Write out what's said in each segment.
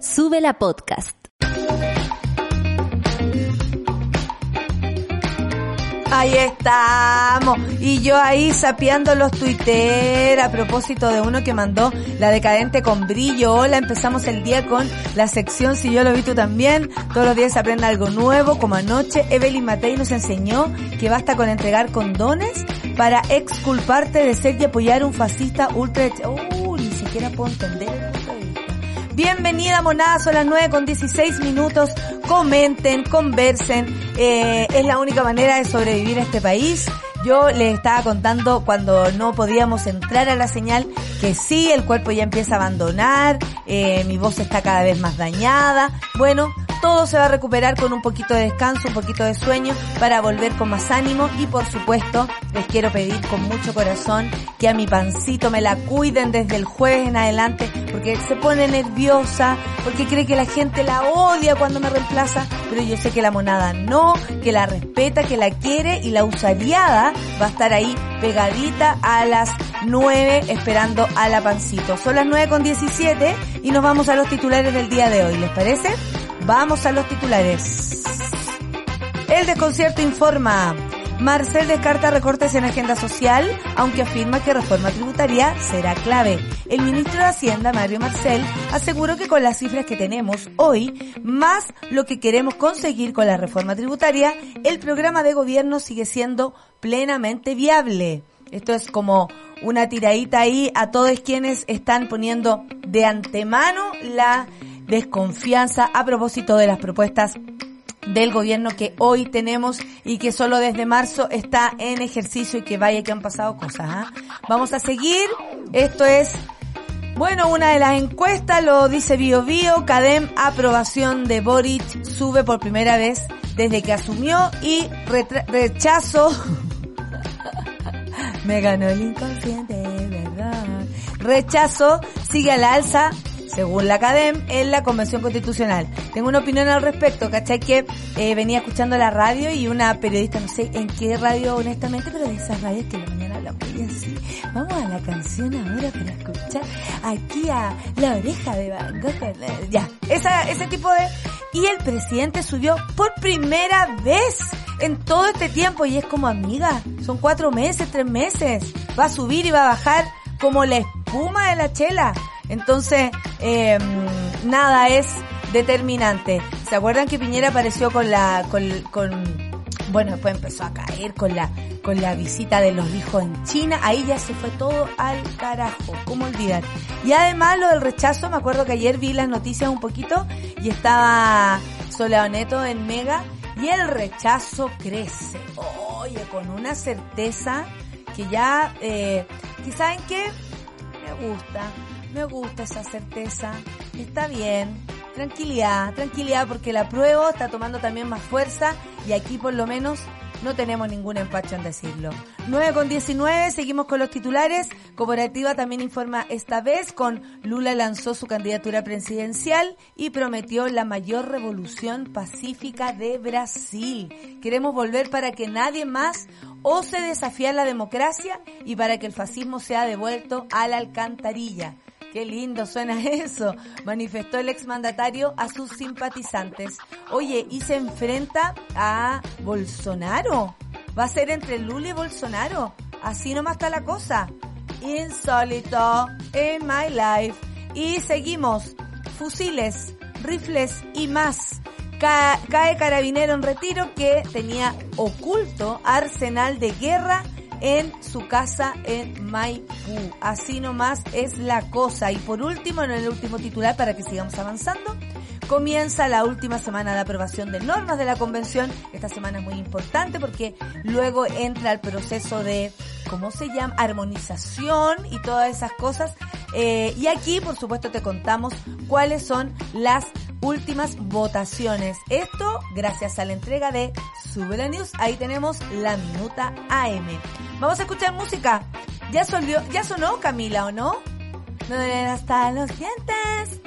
Sube la podcast. Ahí estamos. Y yo ahí sapeando los Twitter a propósito de uno que mandó la decadente con brillo. Hola, empezamos el día con la sección Si yo lo vi tú también. Todos los días se aprende algo nuevo, como anoche Evelyn Matei nos enseñó que basta con entregar condones para exculparte de ser y apoyar un fascista ultra... Uh, ni siquiera puedo entender Bienvenida monada, son las 9 con 16 minutos. Comenten, conversen. Eh, es la única manera de sobrevivir a este país. Yo les estaba contando cuando no podíamos entrar a la señal que sí, el cuerpo ya empieza a abandonar, eh, mi voz está cada vez más dañada. Bueno, todo se va a recuperar con un poquito de descanso, un poquito de sueño para volver con más ánimo y por supuesto les quiero pedir con mucho corazón que a mi pancito me la cuiden desde el jueves en adelante porque se pone nerviosa, porque cree que la gente la odia cuando me reemplaza, pero yo sé que la monada no, que la respeta, que la quiere y la usariada va a estar ahí pegadita a las 9 esperando a la pancito. Son las 9 con 17 y nos vamos a los titulares del día de hoy, ¿les parece? Vamos a los titulares. El desconcierto informa. Marcel descarta recortes en agenda social, aunque afirma que reforma tributaria será clave. El ministro de Hacienda, Mario Marcel, aseguró que con las cifras que tenemos hoy, más lo que queremos conseguir con la reforma tributaria, el programa de gobierno sigue siendo plenamente viable. Esto es como una tiradita ahí a todos quienes están poniendo de antemano la desconfianza a propósito de las propuestas del gobierno que hoy tenemos y que solo desde marzo está en ejercicio y que vaya que han pasado cosas. ¿ah? Vamos a seguir. Esto es, bueno, una de las encuestas, lo dice Bio Bio, Cadem, aprobación de Boric sube por primera vez desde que asumió y rechazo. Me ganó el inconsciente, ¿verdad? Rechazo sigue a la alza según la CADEM, en la Convención Constitucional. Tengo una opinión al respecto, ¿cachai? Que eh, venía escuchando la radio y una periodista, no sé en qué radio honestamente, pero de esas radios que la mañana hablan muy así. Vamos a la canción ahora para escuchar aquí a la oreja de Van Gogh. Ya, ese tipo de... Y el presidente subió por primera vez en todo este tiempo y es como amiga, son cuatro meses, tres meses. Va a subir y va a bajar como la espuma de la chela. Entonces, eh, nada es determinante. ¿Se acuerdan que Piñera apareció con la, con, con, bueno, después empezó a caer con la, con la visita de los hijos en China, ahí ya se fue todo al carajo, ¿cómo olvidar? Y además lo del rechazo, me acuerdo que ayer vi las noticias un poquito y estaba Soleoneto en Mega y el rechazo crece, oye, con una certeza que ya, eh, ¿saben qué? Me gusta, me gusta esa certeza. Está bien. Tranquilidad, tranquilidad porque la prueba está tomando también más fuerza y aquí por lo menos no tenemos ningún empacho en decirlo. 9 con 19, seguimos con los titulares. Cooperativa también informa esta vez con Lula lanzó su candidatura presidencial y prometió la mayor revolución pacífica de Brasil. Queremos volver para que nadie más ose desafiar la democracia y para que el fascismo sea devuelto a la alcantarilla. Qué lindo suena eso, manifestó el exmandatario a sus simpatizantes. Oye, y se enfrenta a Bolsonaro. Va a ser entre Lula y Bolsonaro. Así nomás está la cosa. Insólito in my life. Y seguimos. Fusiles, rifles y más. Cae carabinero en retiro que tenía oculto arsenal de guerra en su casa en Maipú. Así nomás es la cosa. Y por último, en el último titular, para que sigamos avanzando, comienza la última semana de aprobación de normas de la convención. Esta semana es muy importante porque luego entra el proceso de, ¿cómo se llama? Armonización y todas esas cosas. Eh, y aquí, por supuesto, te contamos cuáles son las últimas votaciones. Esto gracias a la entrega de Sube la News. Ahí tenemos la minuta AM. Vamos a escuchar música. Ya, sonó, ya sonó Camila, ¿o no? No hasta los dientes.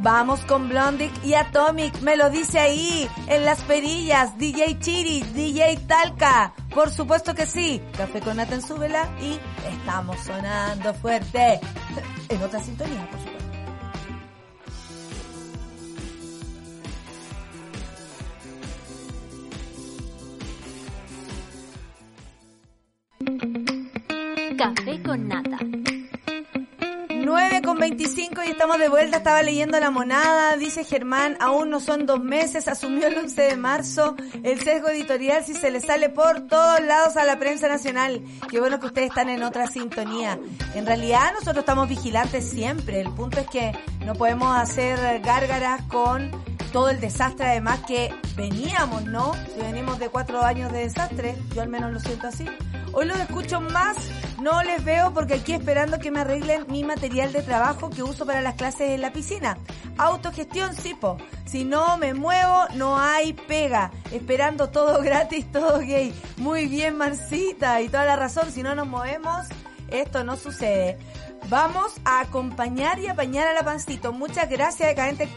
Vamos con Blondic y Atomic, me lo dice ahí, en las perillas, DJ Chiri, DJ Talca, por supuesto que sí, Café con Nata Súbela y estamos sonando fuerte, en otra sintonía, por supuesto. Café con nata. 9 con 25 y estamos de vuelta. Estaba leyendo la monada. Dice Germán, aún no son dos meses. Asumió el 11 de marzo el sesgo editorial si se le sale por todos lados a la prensa nacional. Qué bueno que ustedes están en otra sintonía. En realidad nosotros estamos vigilantes siempre. El punto es que no podemos hacer gárgaras con todo el desastre además que veníamos, ¿no? Si venimos de cuatro años de desastre, yo al menos lo siento así. Hoy los escucho más, no les veo porque aquí esperando que me arreglen mi material de trabajo que uso para las clases en la piscina. Autogestión, Sipo. Si no me muevo, no hay pega. Esperando todo gratis, todo gay. Muy bien, Marcita. Y toda la razón, si no nos movemos, esto no sucede. Vamos a acompañar y apañar a la pancito. Muchas gracias, Decadente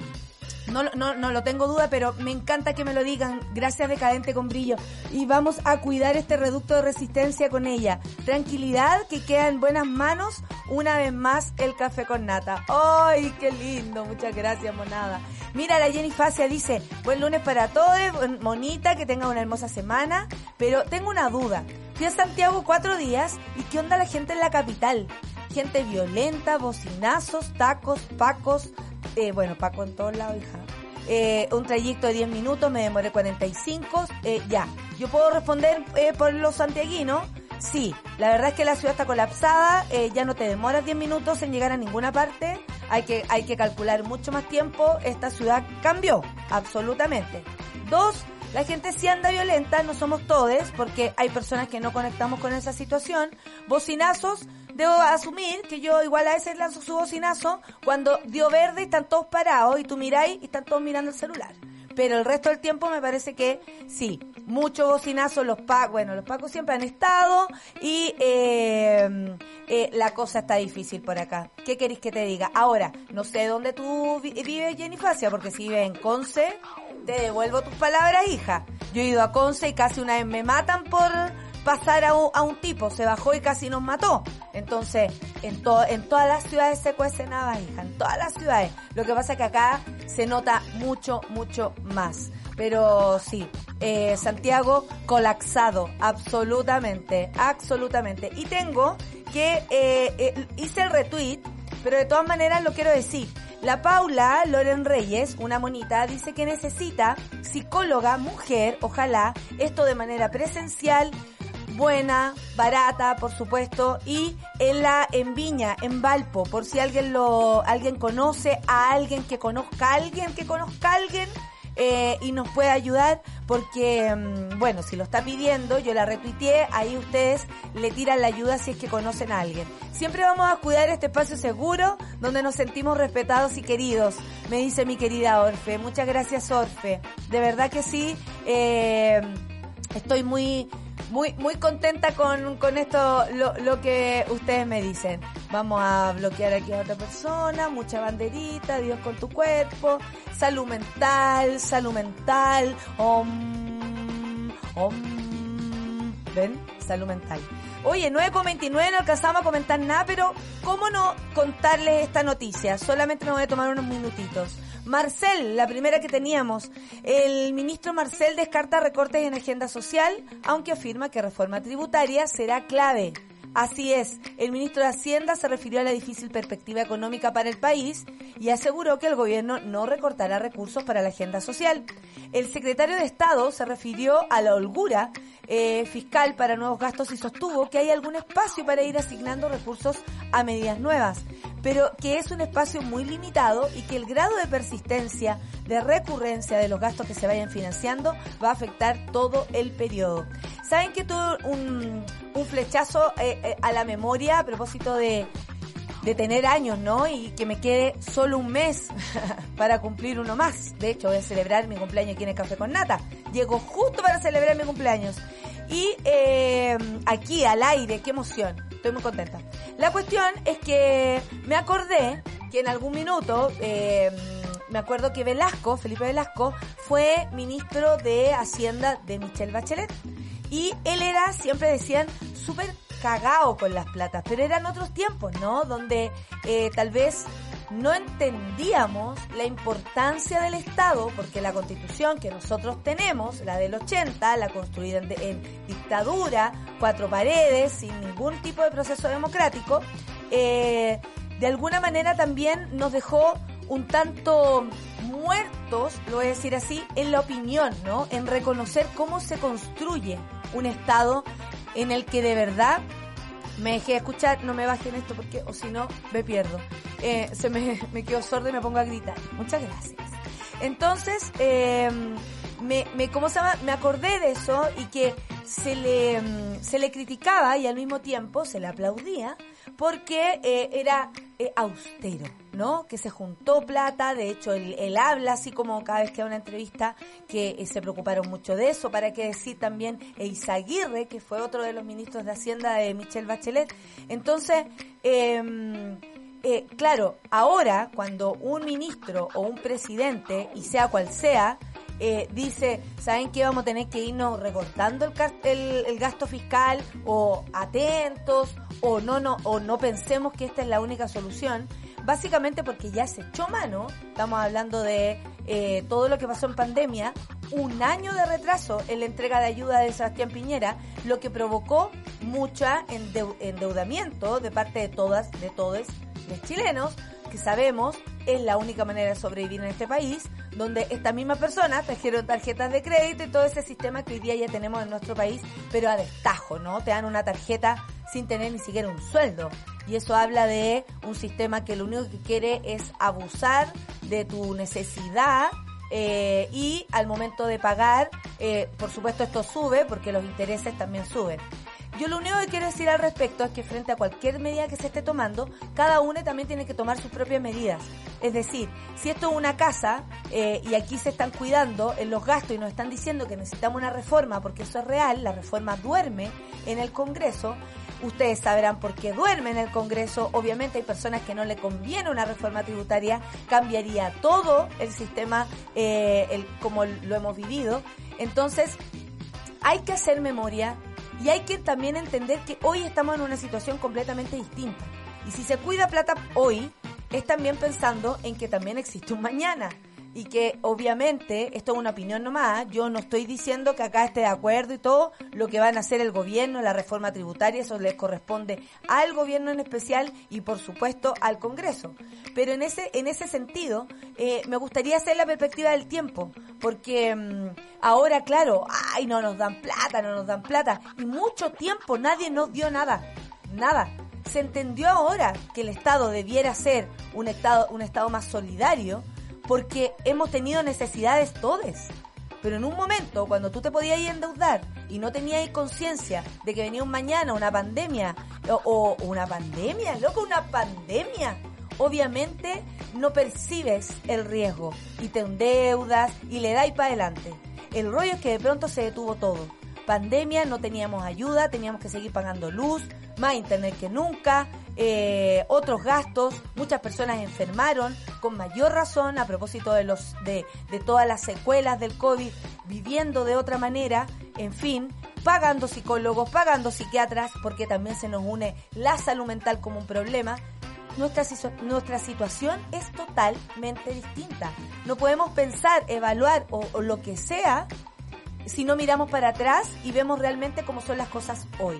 no, no, no lo tengo duda, pero me encanta que me lo digan. Gracias Decadente con brillo. Y vamos a cuidar este reducto de resistencia con ella. Tranquilidad que queda en buenas manos. Una vez más el café con nata. ¡Ay, qué lindo! Muchas gracias, monada. Mira, la Jenny Facia dice, buen lunes para todos, monita, que tenga una hermosa semana. Pero tengo una duda. Fui a Santiago cuatro días y ¿qué onda la gente en la capital? Gente violenta, bocinazos, tacos, pacos, eh, bueno, Paco en todos lados, hija. Eh, un trayecto de 10 minutos, me demoré 45, eh, ya. ¿Yo puedo responder eh, por los santiaguinos? Sí, la verdad es que la ciudad está colapsada, eh, ya no te demoras 10 minutos en llegar a ninguna parte, hay que, hay que calcular mucho más tiempo, esta ciudad cambió, absolutamente. Dos, la gente sí anda violenta, no somos todos, porque hay personas que no conectamos con esa situación. Bocinazos, debo asumir que yo igual a veces lanzo su bocinazo cuando dio verde y están todos parados y tú miráis y están todos mirando el celular. Pero el resto del tiempo me parece que sí, muchos bocinazos, los pacos, bueno, los pacos siempre han estado y eh, eh, la cosa está difícil por acá. ¿Qué queréis que te diga? Ahora, no sé dónde tú vives, Jenny Facia, porque si vives en Conce, te devuelvo tus palabras, hija. Yo he ido a Conce y casi una vez me matan por pasar a a un tipo, se bajó y casi nos mató. Entonces, en, to, en todas las ciudades se cuece nada, hija, en todas las ciudades. Lo que pasa es que acá se nota mucho, mucho más. Pero sí, eh, Santiago colapsado, absolutamente, absolutamente. Y tengo que, eh, eh, hice el retweet, pero de todas maneras lo quiero decir. La Paula Loren Reyes, una monita, dice que necesita psicóloga, mujer, ojalá, esto de manera presencial, buena, barata, por supuesto, y en la en Viña, en Valpo, por si alguien lo alguien conoce a alguien que conozca a alguien que conozca a alguien eh, y nos puede ayudar porque, mm, bueno, si lo está pidiendo, yo la retuiteé, ahí ustedes le tiran la ayuda si es que conocen a alguien. Siempre vamos a cuidar este espacio seguro donde nos sentimos respetados y queridos, me dice mi querida Orfe. Muchas gracias Orfe. De verdad que sí, eh, estoy muy muy muy contenta con, con esto, lo, lo que ustedes me dicen. Vamos a bloquear aquí a otra persona, mucha banderita, Dios con tu cuerpo, salud mental, salud mental, om, om, ¿ven? Salud mental. Oye, 9.29 no alcanzamos a comentar nada, pero ¿cómo no contarles esta noticia? Solamente me voy a tomar unos minutitos. Marcel, la primera que teníamos. El ministro Marcel descarta recortes en agenda social, aunque afirma que reforma tributaria será clave. Así es, el ministro de Hacienda se refirió a la difícil perspectiva económica para el país y aseguró que el gobierno no recortará recursos para la agenda social. El secretario de Estado se refirió a la holgura eh, fiscal para nuevos gastos y sostuvo que hay algún espacio para ir asignando recursos a medidas nuevas, pero que es un espacio muy limitado y que el grado de persistencia, de recurrencia de los gastos que se vayan financiando va a afectar todo el periodo. ¿Saben que tuve un, un flechazo eh, eh, a la memoria a propósito de, de tener años, ¿no? Y que me quede solo un mes para cumplir uno más. De hecho, voy a celebrar mi cumpleaños aquí en el Café con Nata. Llego justo para celebrar mi cumpleaños. Y eh, aquí al aire, qué emoción. Estoy muy contenta. La cuestión es que me acordé que en algún minuto, eh, me acuerdo que Velasco, Felipe Velasco, fue ministro de Hacienda de Michelle Bachelet. Y él era, siempre decían, súper cagao con las platas, pero eran otros tiempos, ¿no? Donde eh, tal vez no entendíamos la importancia del Estado, porque la constitución que nosotros tenemos, la del 80, la construida en, dictadura, cuatro paredes, sin ningún tipo de proceso democrático, eh, de alguna manera también nos dejó un tanto muertos, lo voy a decir así, en la opinión, ¿no? En reconocer cómo se construye un Estado en el que de verdad me dejé escuchar, no me bajen esto porque, o si no, me pierdo. Eh, se me, me quedo sordo y me pongo a gritar. Muchas gracias. Entonces, eh, me, me, ¿cómo se llama? Me acordé de eso y que se le, mm, se le criticaba y al mismo tiempo se le aplaudía porque eh, era eh, austero, ¿no? Que se juntó plata, de hecho él, habla así como cada vez que da una entrevista que eh, se preocuparon mucho de eso, para que decir también Eizaguirre, que fue otro de los ministros de Hacienda de Michelle Bachelet. Entonces, eh, eh, claro, ahora cuando un ministro o un presidente, y sea cual sea, eh, dice, ¿saben qué? Vamos a tener que irnos recortando el, gasto fiscal o atentos o no, no, o no pensemos que esta es la única solución. Básicamente porque ya se echó mano, estamos hablando de eh, todo lo que pasó en pandemia, un año de retraso en la entrega de ayuda de Sebastián Piñera, lo que provocó mucha endeudamiento de parte de todas, de todos los chilenos, que sabemos es la única manera de sobrevivir en este país, donde estas mismas personas trajeron tarjetas de crédito y todo ese sistema que hoy día ya tenemos en nuestro país, pero a destajo, ¿no? Te dan una tarjeta sin tener ni siquiera un sueldo. Y eso habla de un sistema que lo único que quiere es abusar de tu necesidad eh, y al momento de pagar, eh, por supuesto esto sube porque los intereses también suben. Yo lo único que quiero decir al respecto es que frente a cualquier medida que se esté tomando, cada uno también tiene que tomar sus propias medidas. Es decir, si esto es una casa eh, y aquí se están cuidando en los gastos y nos están diciendo que necesitamos una reforma, porque eso es real, la reforma duerme en el Congreso, Ustedes sabrán por qué duerme en el Congreso. Obviamente hay personas que no le conviene una reforma tributaria. Cambiaría todo el sistema eh, como lo hemos vivido. Entonces, hay que hacer memoria y hay que también entender que hoy estamos en una situación completamente distinta. Y si se cuida plata hoy, es también pensando en que también existe un mañana y que obviamente, esto es una opinión nomás, yo no estoy diciendo que acá esté de acuerdo y todo, lo que van a hacer el gobierno, la reforma tributaria, eso les corresponde al gobierno en especial y por supuesto al Congreso. Pero en ese, en ese sentido, eh, me gustaría hacer la perspectiva del tiempo, porque mm, ahora, claro, ay, no nos dan plata, no nos dan plata, y mucho tiempo nadie nos dio nada, nada se entendió ahora que el Estado debiera ser un Estado, un Estado más solidario, porque hemos tenido necesidades todos. Pero en un momento, cuando tú te podías endeudar y no tenías conciencia de que venía un mañana una pandemia, o, una pandemia, loco, una pandemia, obviamente no percibes el riesgo y te endeudas y le dais para adelante. El rollo es que de pronto se detuvo todo. Pandemia, no teníamos ayuda, teníamos que seguir pagando luz, más internet que nunca, eh, otros gastos, muchas personas enfermaron con mayor razón a propósito de los de, de todas las secuelas del COVID, viviendo de otra manera, en fin, pagando psicólogos, pagando psiquiatras, porque también se nos une la salud mental como un problema. Nuestra, situación es totalmente distinta. No podemos pensar, evaluar o lo que sea si no miramos para atrás y vemos realmente cómo son las cosas hoy.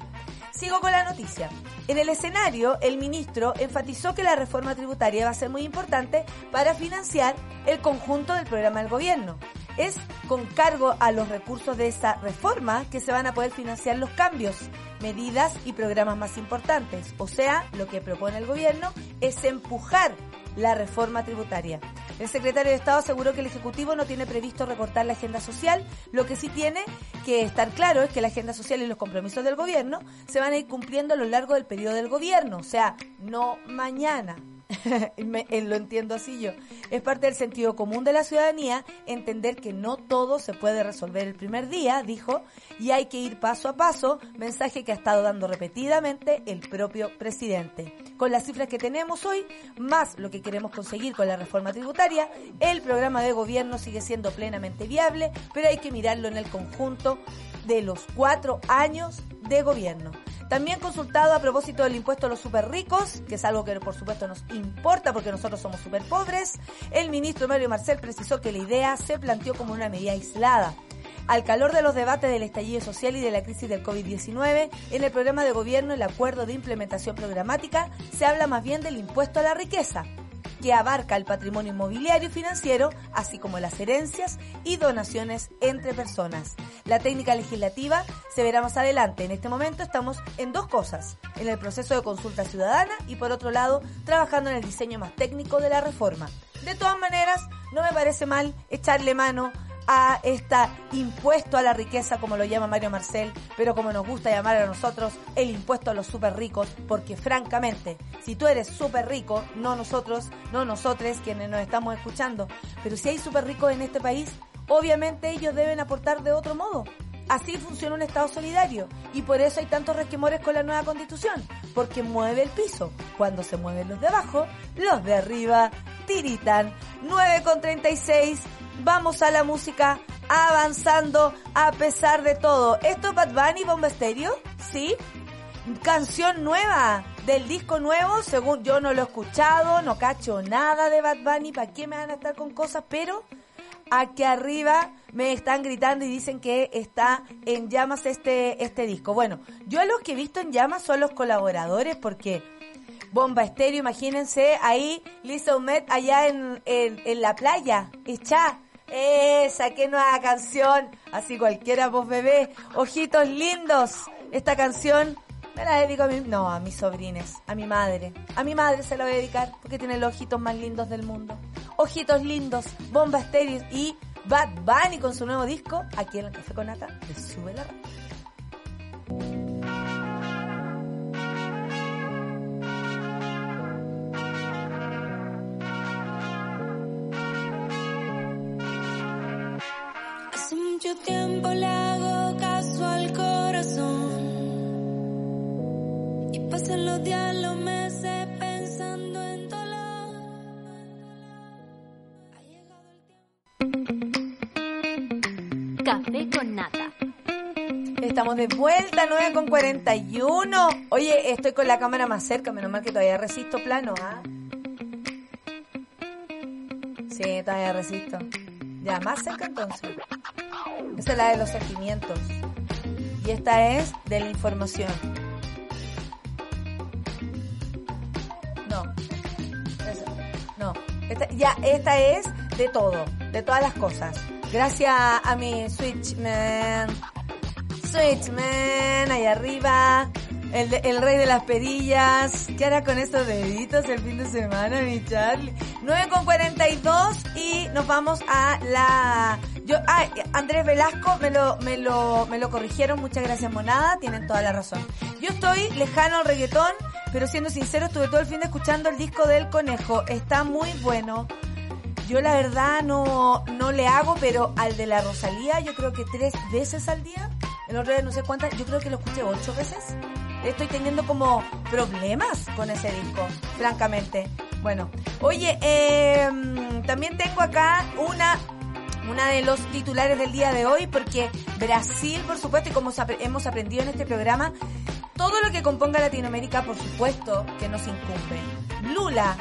Sigo con la noticia. En el escenario, el ministro enfatizó que la reforma tributaria va a ser muy importante para financiar el conjunto del programa del gobierno. Es con cargo a los recursos de esa reforma que se van a poder financiar los cambios, medidas y programas más importantes. O sea, lo que propone el gobierno es empujar la reforma tributaria. El secretario de Estado aseguró que el Ejecutivo no tiene previsto recortar la agenda social. Lo que sí tiene que estar claro es que la agenda social y los compromisos del gobierno se van a ir cumpliendo a lo largo del periodo del gobierno. O sea, no mañana, lo entiendo así yo. Es parte del sentido común de la ciudadanía entender que no todo se puede resolver el primer día, dijo, y hay que ir paso a paso, mensaje que ha estado dando repetidamente el propio presidente. Con las cifras que tenemos hoy, más lo que queremos conseguir con la reforma tributaria, el programa de gobierno sigue siendo plenamente viable, pero hay que mirarlo en el conjunto de los cuatro años de gobierno. También consultado a propósito del impuesto a los super ricos, que es algo que por supuesto nos importa porque nosotros somos super pobres, el ministro Mario Marcel precisó que la idea se planteó como una medida aislada. Al calor de los debates del estallido social y de la crisis del COVID-19, en el programa de gobierno el acuerdo de implementación programática se habla más bien del impuesto a la riqueza, que abarca el patrimonio inmobiliario y financiero, así como las herencias y donaciones entre personas. La técnica legislativa se verá más adelante. En este momento estamos en dos cosas, en el proceso de consulta ciudadana y por otro lado, trabajando en el diseño más técnico de la reforma. De todas maneras, no me parece mal echarle mano a este impuesto a la riqueza, como lo llama Mario Marcel, pero como nos gusta llamar a nosotros, el impuesto a los super ricos, porque francamente, si tú eres súper rico, no nosotros, no nosotros quienes nos estamos escuchando, pero si hay súper ricos en este país, obviamente ellos deben aportar de otro modo. Así funciona un Estado solidario y por eso hay tantos resquemores con la nueva constitución, porque mueve el piso. Cuando se mueven los de abajo, los de arriba tiritan. 9 con 36 vamos a la música avanzando a pesar de todo. ¿Esto es Bad Bunny Bomba Estéreo? ¿Sí? Canción nueva del disco nuevo, según yo no lo he escuchado, no cacho nada de Bad Bunny, ¿para qué me van a estar con cosas? Pero aquí arriba me están gritando y dicen que está en llamas este, este disco. Bueno, yo a los que he visto en llamas son los colaboradores porque Bomba Estéreo, imagínense ahí Lisa Humet allá en, en, la playa, hecha esa, qué nueva canción. Así cualquiera, vos bebé. Ojitos lindos. Esta canción me la dedico a mi, no, a mis sobrines, a mi madre. A mi madre se la voy a dedicar porque tiene los ojitos más lindos del mundo. Ojitos lindos, Bomba Estéreo y Bad Bunny con su nuevo disco aquí en el Café con Nata de Sube la. De vuelta, 9 con 41. Oye, estoy con la cámara más cerca, menos mal que todavía resisto plano, ¿ah? Sí, todavía resisto. Ya, más cerca entonces. Esa es la de los sentimientos. Y esta es de la información. No. No. Esta, ya, esta es de todo. De todas las cosas. Gracias a mi Switchman. Switchman, ahí arriba. El, de- el rey de las perillas. ¿Qué hará con estos deditos el fin de semana, mi Charlie? 9 con 42 y nos vamos a la... Yo, ah, Andrés Velasco me lo, me lo, me lo corrigieron. Muchas gracias, Monada. Tienen toda la razón. Yo estoy lejano al reggaetón, pero siendo sincero, estuve todo el fin de escuchando el disco del conejo. Está muy bueno. Yo la verdad no, no le hago, pero al de la Rosalía yo creo que tres veces al día. El otro día no sé cuántas, yo creo que lo escuché ocho veces. Estoy teniendo como problemas con ese disco, francamente. Bueno, oye, eh, también tengo acá una una de los titulares del día de hoy porque Brasil, por supuesto, y como hemos aprendido en este programa, todo lo que componga Latinoamérica, por supuesto, que nos incumbe. Lula,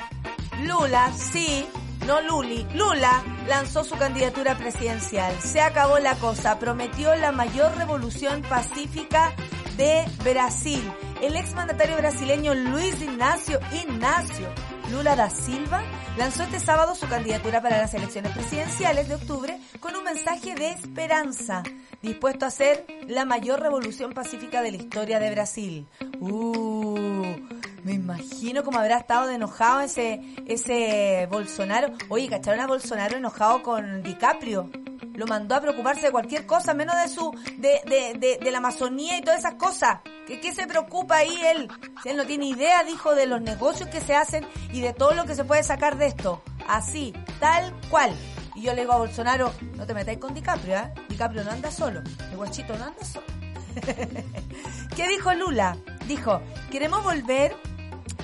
Lula, sí, no Luli, Lula lanzó su candidatura presidencial. Se acabó la cosa, prometió la mayor revolución pacífica de Brasil. El exmandatario brasileño Luis Ignacio Ignacio Lula da Silva lanzó este sábado su candidatura para las elecciones presidenciales de octubre con un mensaje de esperanza, dispuesto a hacer la mayor revolución pacífica de la historia de Brasil. Uh, me imagino cómo habrá estado de enojado ese, ese Bolsonaro. Oye, ¿cacharon a Bolsonaro enojado con DiCaprio? Lo mandó a preocuparse de cualquier cosa, menos de su, de, de, de, de la Amazonía y todas esas cosas. ¿Qué, ¿Qué se preocupa ahí él? Él no tiene idea, dijo, de los negocios que se hacen y de todo lo que se puede sacar de esto. Así, tal cual. Y yo le digo a Bolsonaro, no te metáis con DiCaprio, ¿eh? DiCaprio no anda solo. El guachito no anda solo. ¿Qué dijo Lula? Dijo, queremos volver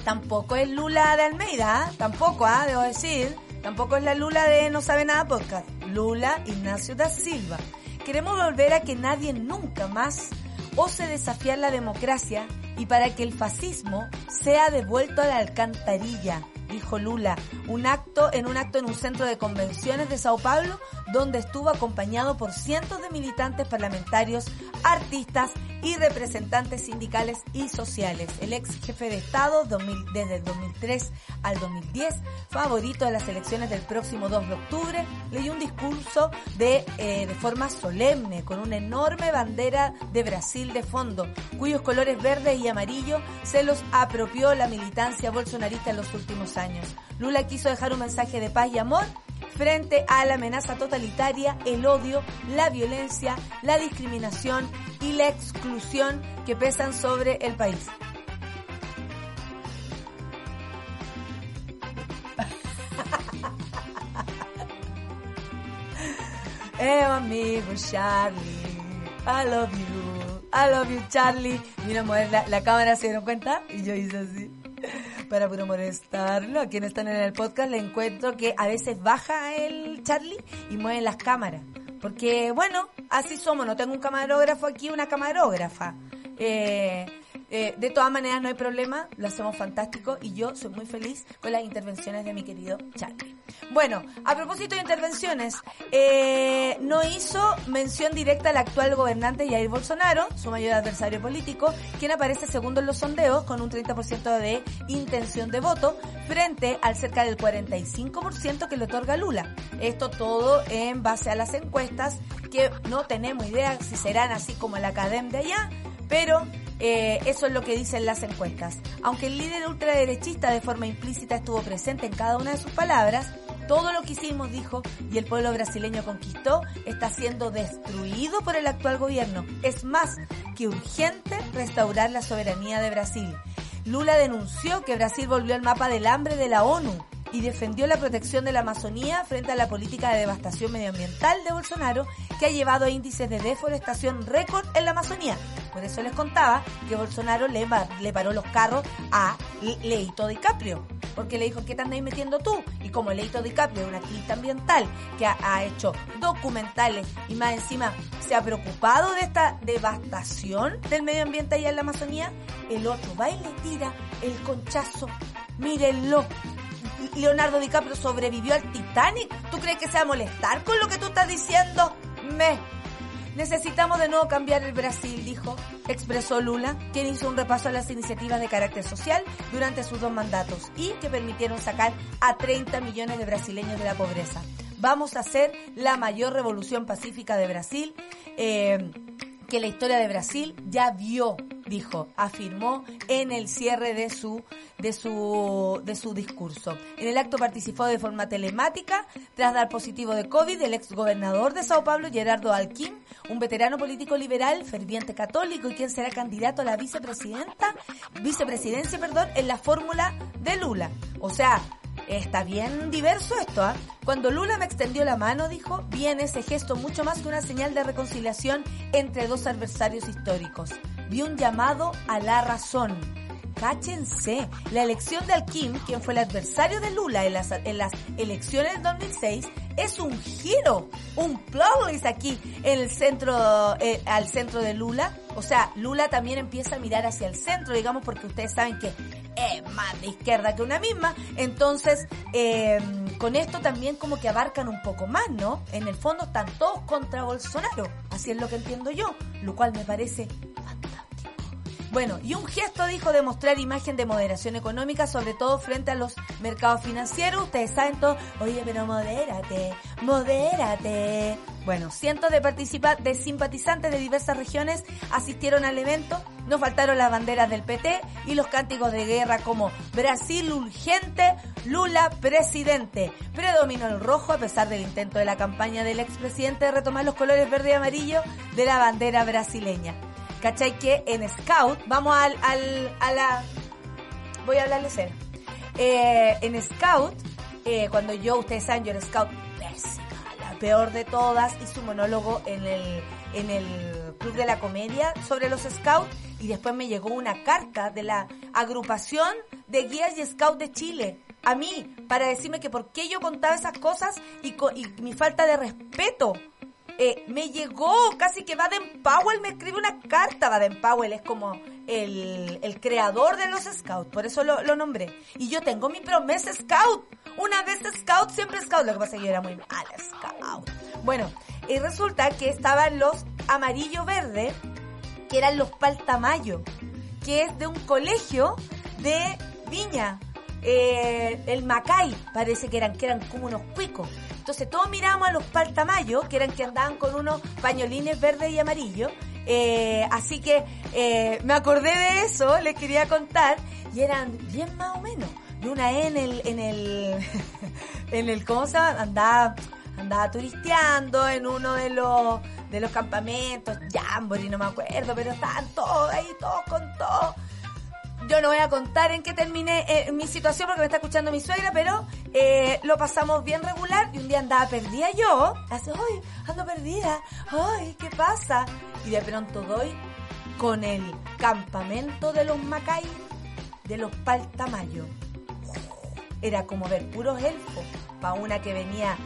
Tampoco es Lula de Almeida, ¿ah? tampoco, ¿ah? debo decir. Tampoco es la Lula de No Sabe Nada Podcast. Lula Ignacio da Silva. Queremos volver a que nadie nunca más ose desafiar la democracia y para que el fascismo sea devuelto a la alcantarilla dijo Lula, un acto en un acto en un centro de convenciones de Sao Paulo donde estuvo acompañado por cientos de militantes parlamentarios, artistas y representantes sindicales y sociales. El ex jefe de Estado desde el 2003 al 2010, favorito de las elecciones del próximo 2 de octubre, leyó un discurso de, eh, de forma solemne con una enorme bandera de Brasil de fondo, cuyos colores verde y amarillo se los apropió la militancia bolsonarista en los últimos años. Lula quiso dejar un mensaje de paz y amor frente a la amenaza totalitaria, el odio, la violencia, la discriminación y la exclusión que pesan sobre el país. eh, amigo Charlie, I love you, I love you Charlie. Mira, la, la cámara se dieron cuenta y yo hice así para molestarlo. A quienes están en el podcast le encuentro que a veces baja el Charlie y mueve las cámaras. Porque, bueno, así somos. No tengo un camarógrafo aquí, una camarógrafa. Eh, eh, de todas maneras, no hay problema, lo hacemos fantástico y yo soy muy feliz con las intervenciones de mi querido Charlie. Bueno, a propósito de intervenciones, eh, no hizo mención directa al actual gobernante Jair Bolsonaro, su mayor adversario político, quien aparece segundo en los sondeos con un 30% de intención de voto frente al cerca del 45% que le otorga Lula. Esto todo en base a las encuestas que no tenemos idea si serán así como la academia de allá, pero eh, eso es lo que dicen las encuestas. Aunque el líder ultraderechista de forma implícita estuvo presente en cada una de sus palabras, todo lo que hicimos, dijo, y el pueblo brasileño conquistó, está siendo destruido por el actual gobierno. Es más que urgente restaurar la soberanía de Brasil. Lula denunció que Brasil volvió al mapa del hambre de la ONU y defendió la protección de la Amazonía frente a la política de devastación medioambiental de Bolsonaro que ha llevado a índices de deforestación récord en la Amazonía. Por eso les contaba que Bolsonaro le, paró los carros a Leito DiCaprio. Porque le dijo, ¿qué te andáis metiendo tú? Y como Leito DiCaprio es una activista ambiental que ha, ha hecho documentales y más encima se ha preocupado de esta devastación del medio ambiente allá en la Amazonía, el otro va y le tira el conchazo. Mírenlo, Leonardo DiCaprio sobrevivió al Titanic. ¿Tú crees que se va a molestar con lo que tú estás diciendo? Me. Necesitamos de nuevo cambiar el Brasil, dijo, expresó Lula, quien hizo un repaso a las iniciativas de carácter social durante sus dos mandatos y que permitieron sacar a 30 millones de brasileños de la pobreza. Vamos a hacer la mayor revolución pacífica de Brasil. Eh, que la historia de Brasil ya vio, dijo, afirmó en el cierre de su de su de su discurso. En el acto participó de forma telemática tras dar positivo de COVID el ex gobernador de Sao Paulo Gerardo Alquim, un veterano político liberal, ferviente católico y quien será candidato a la vicepresidenta, vicepresidencia, perdón, en la fórmula de Lula. O sea, Está bien diverso esto, ¿ah? Cuando Lula me extendió la mano, dijo, viene ese gesto mucho más que una señal de reconciliación entre dos adversarios históricos. Vi un llamado a la razón. Cáchense, la elección de Alquim, quien fue el adversario de Lula en las, elecciones del 2006, es un giro, un plot aquí en el centro, eh, al centro de Lula. O sea, Lula también empieza a mirar hacia el centro, digamos, porque ustedes saben que es más de izquierda que una misma. Entonces, eh, con esto también como que abarcan un poco más, ¿no? En el fondo están todos contra Bolsonaro. Así es lo que entiendo yo, lo cual me parece bueno, y un gesto dijo de mostrar imagen de moderación económica, sobre todo frente a los mercados financieros. Ustedes saben todo, oye, pero modérate, modérate. Bueno, cientos de participantes, de simpatizantes de diversas regiones asistieron al evento. Nos faltaron las banderas del PT y los cánticos de guerra como Brasil urgente, Lula presidente. Predominó el rojo a pesar del intento de la campaña del expresidente de retomar los colores verde y amarillo de la bandera brasileña. ¿Cachai? Que en Scout, vamos al, al, a la... Voy a hablarles ser. Eh, en Scout, eh, cuando yo, ustedes saben, yo era Scout pésima, la peor de todas, hice un monólogo en el, en el Club de la Comedia sobre los Scouts y después me llegó una carta de la agrupación de guías y Scouts de Chile a mí para decirme que por qué yo contaba esas cosas y, y mi falta de respeto eh, me llegó, casi que Baden Powell me escribe una carta, Baden Powell es como el, creador de los scouts, por eso lo, lo nombré. Y yo tengo mi promesa scout. Una vez scout, siempre scout. Lo que pasa es que yo era muy mala scout. Bueno, y resulta que estaban los amarillo-verde, que eran los paltamayo, que es de un colegio de Viña. Eh, el Macay, parece que eran, que eran como unos cuicos. Entonces todos miramos a los paltamayo, que eran que andaban con unos pañolines verdes y amarillos. Eh, así que eh, me acordé de eso, les quería contar, y eran bien más o menos. Y una en el, en el, en el, ¿cómo se llama? Andaba, andaba turisteando en uno de los, de los campamentos, Jamboree, no me acuerdo, pero estaban todos ahí, todos con todo. Yo no voy a contar en qué terminé eh, mi situación porque me está escuchando mi suegra, pero eh, lo pasamos bien regular y un día andaba perdida yo. Hace, ay, ando perdida, ay, ¿qué pasa? Y de pronto doy con el campamento de los Macay, de los Paltamayo. Era como ver puros elfos, pa' una que venía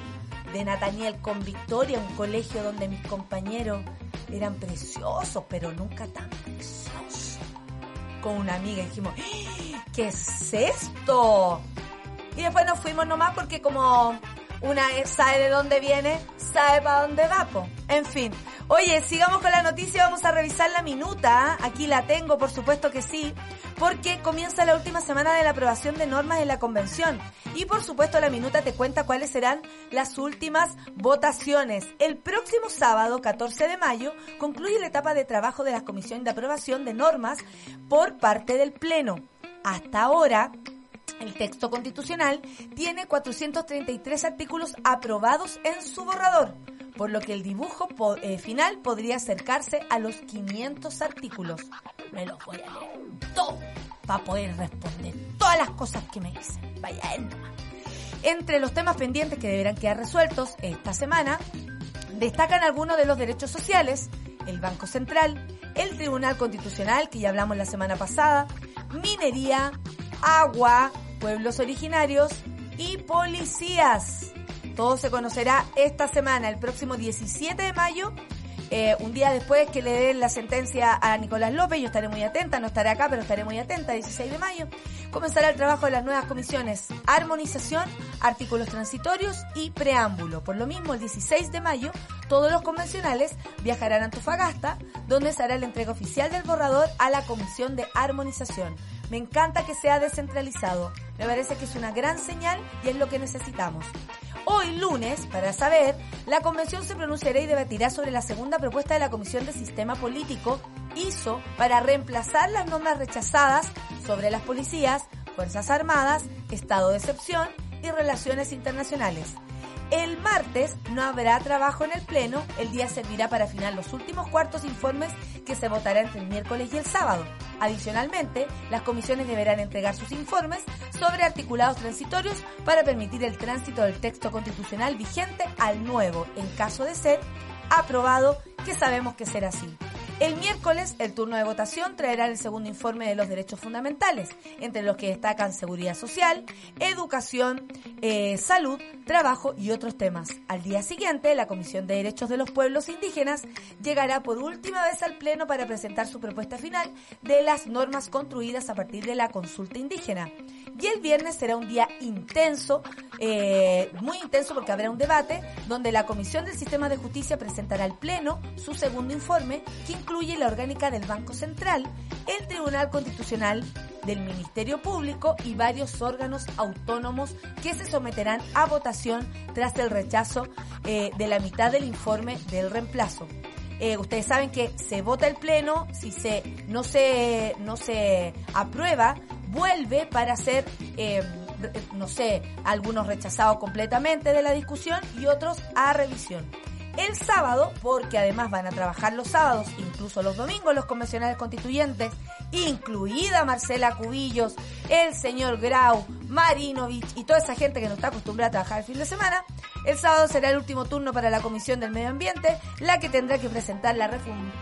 de Nathaniel con Victoria, un colegio donde mis compañeros eran preciosos, pero nunca tan preciosos. Con una amiga dijimos, ¡Ah! ¿qué es esto? Y después nos fuimos nomás porque como una sabe de dónde viene, sabe para dónde va, po. En fin. Oye, sigamos con la noticia, vamos a revisar la minuta. Aquí la tengo, por supuesto que sí, porque comienza la última semana de la aprobación de normas en la convención. Y por supuesto la minuta te cuenta cuáles serán las últimas votaciones. El próximo sábado, 14 de mayo, concluye la etapa de trabajo de la Comisión de Aprobación de Normas por parte del Pleno. Hasta ahora, el texto constitucional tiene 433 artículos aprobados en su borrador, por lo que el dibujo eh, final podría acercarse a los 500 artículos. Me los voy a leer todo para poder responder todas las cosas que me dicen. Vaya, nomás. Entre los temas pendientes que deberán quedar resueltos esta semana, destacan algunos de los derechos sociales, el Banco Central, el Tribunal Constitucional, que ya hablamos la semana pasada, minería, agua, pueblos originarios y policías. Todo se conocerá esta semana, el próximo 17 de mayo, eh, un día después que le den la sentencia a Nicolás López, yo estaré muy atenta, no estaré acá, pero estaré muy atenta, 16 de mayo, comenzará el trabajo de las nuevas comisiones Armonización, Artículos Transitorios y Preámbulo. Por lo mismo, el 16 de mayo, todos los convencionales viajarán a Antofagasta, donde se hará la entrega oficial del borrador a la Comisión de Armonización. Me encanta que sea descentralizado. Me parece que es una gran señal y es lo que necesitamos. Hoy lunes, para saber, la convención se pronunciará y debatirá sobre la segunda propuesta de la Comisión de Sistema Político ISO para reemplazar las normas rechazadas sobre las policías, Fuerzas Armadas, estado de excepción y relaciones internacionales. El martes no habrá trabajo en el Pleno, el día servirá para afinar los últimos cuartos informes que se votará entre el miércoles y el sábado. Adicionalmente, las comisiones deberán entregar sus informes sobre articulados transitorios para permitir el tránsito del texto constitucional vigente al nuevo, en caso de ser aprobado, que sabemos que será así. El miércoles, el turno de votación traerá el segundo informe de los derechos fundamentales, entre los que destacan seguridad social, educación, eh, salud, trabajo y otros temas. Al día siguiente, la Comisión de Derechos de los Pueblos Indígenas llegará por última vez al Pleno para presentar su propuesta final de las normas construidas a partir de la consulta indígena. Y el viernes será un día intenso, eh, muy intenso porque habrá un debate donde la Comisión del Sistema de Justicia presentará al Pleno su segundo informe que incluye la orgánica del Banco Central, el Tribunal Constitucional, del Ministerio Público y varios órganos autónomos que se someterán a votación tras el rechazo eh, de la mitad del informe del reemplazo. Eh, ustedes saben que se vota el pleno, si se no se no se aprueba, vuelve para ser eh, no sé, algunos rechazados completamente de la discusión y otros a revisión. El sábado, porque además van a trabajar los sábados, incluso los domingos, los convencionales constituyentes, incluida Marcela Cubillos, el señor Grau, Marinovich y toda esa gente que no está acostumbrada a trabajar el fin de semana, el sábado será el último turno para la Comisión del Medio Ambiente, la que tendrá que presentar la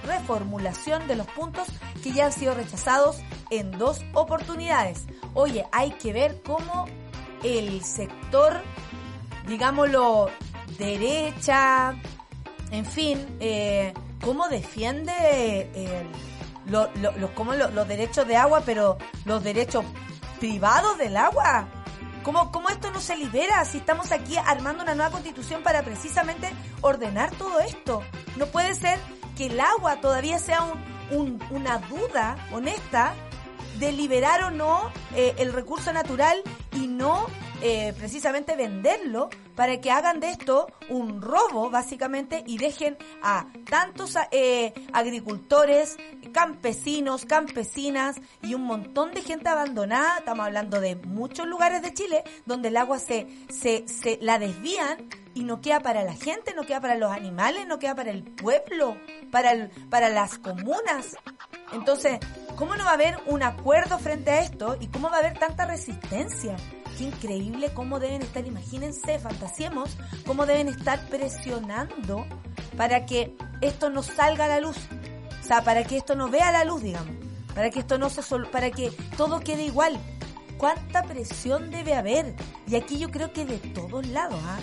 reformulación de los puntos que ya han sido rechazados en dos oportunidades. Oye, hay que ver cómo el sector, digámoslo, derecha, en fin, eh, cómo defiende eh, lo- los derechos de agua, pero los derechos privados del agua. ¿Cómo, ¿Cómo esto no se libera si estamos aquí armando una nueva constitución para precisamente ordenar todo esto? No puede ser que el agua todavía sea un, un- una duda honesta de liberar o no eh, el recurso natural y no eh, precisamente venderlo para que hagan de esto un robo básicamente y dejen a tantos eh, agricultores, campesinos, campesinas y un montón de gente abandonada, estamos hablando de muchos lugares de Chile donde el agua se, se, se la desvían y no queda para la gente, no queda para los animales, no queda para el pueblo, para el, para las comunas. Entonces, ¿cómo no va a haber un acuerdo frente a esto y cómo va a haber tanta resistencia? Qué increíble cómo deben estar, imagínense, fantasiemos, cómo deben estar presionando para que esto no salga a la luz. O sea, para que esto no vea la luz, digamos. Para que esto no se sol para que todo quede igual. ¿Cuánta presión debe haber? Y aquí yo creo que de todos lados, ¿ah?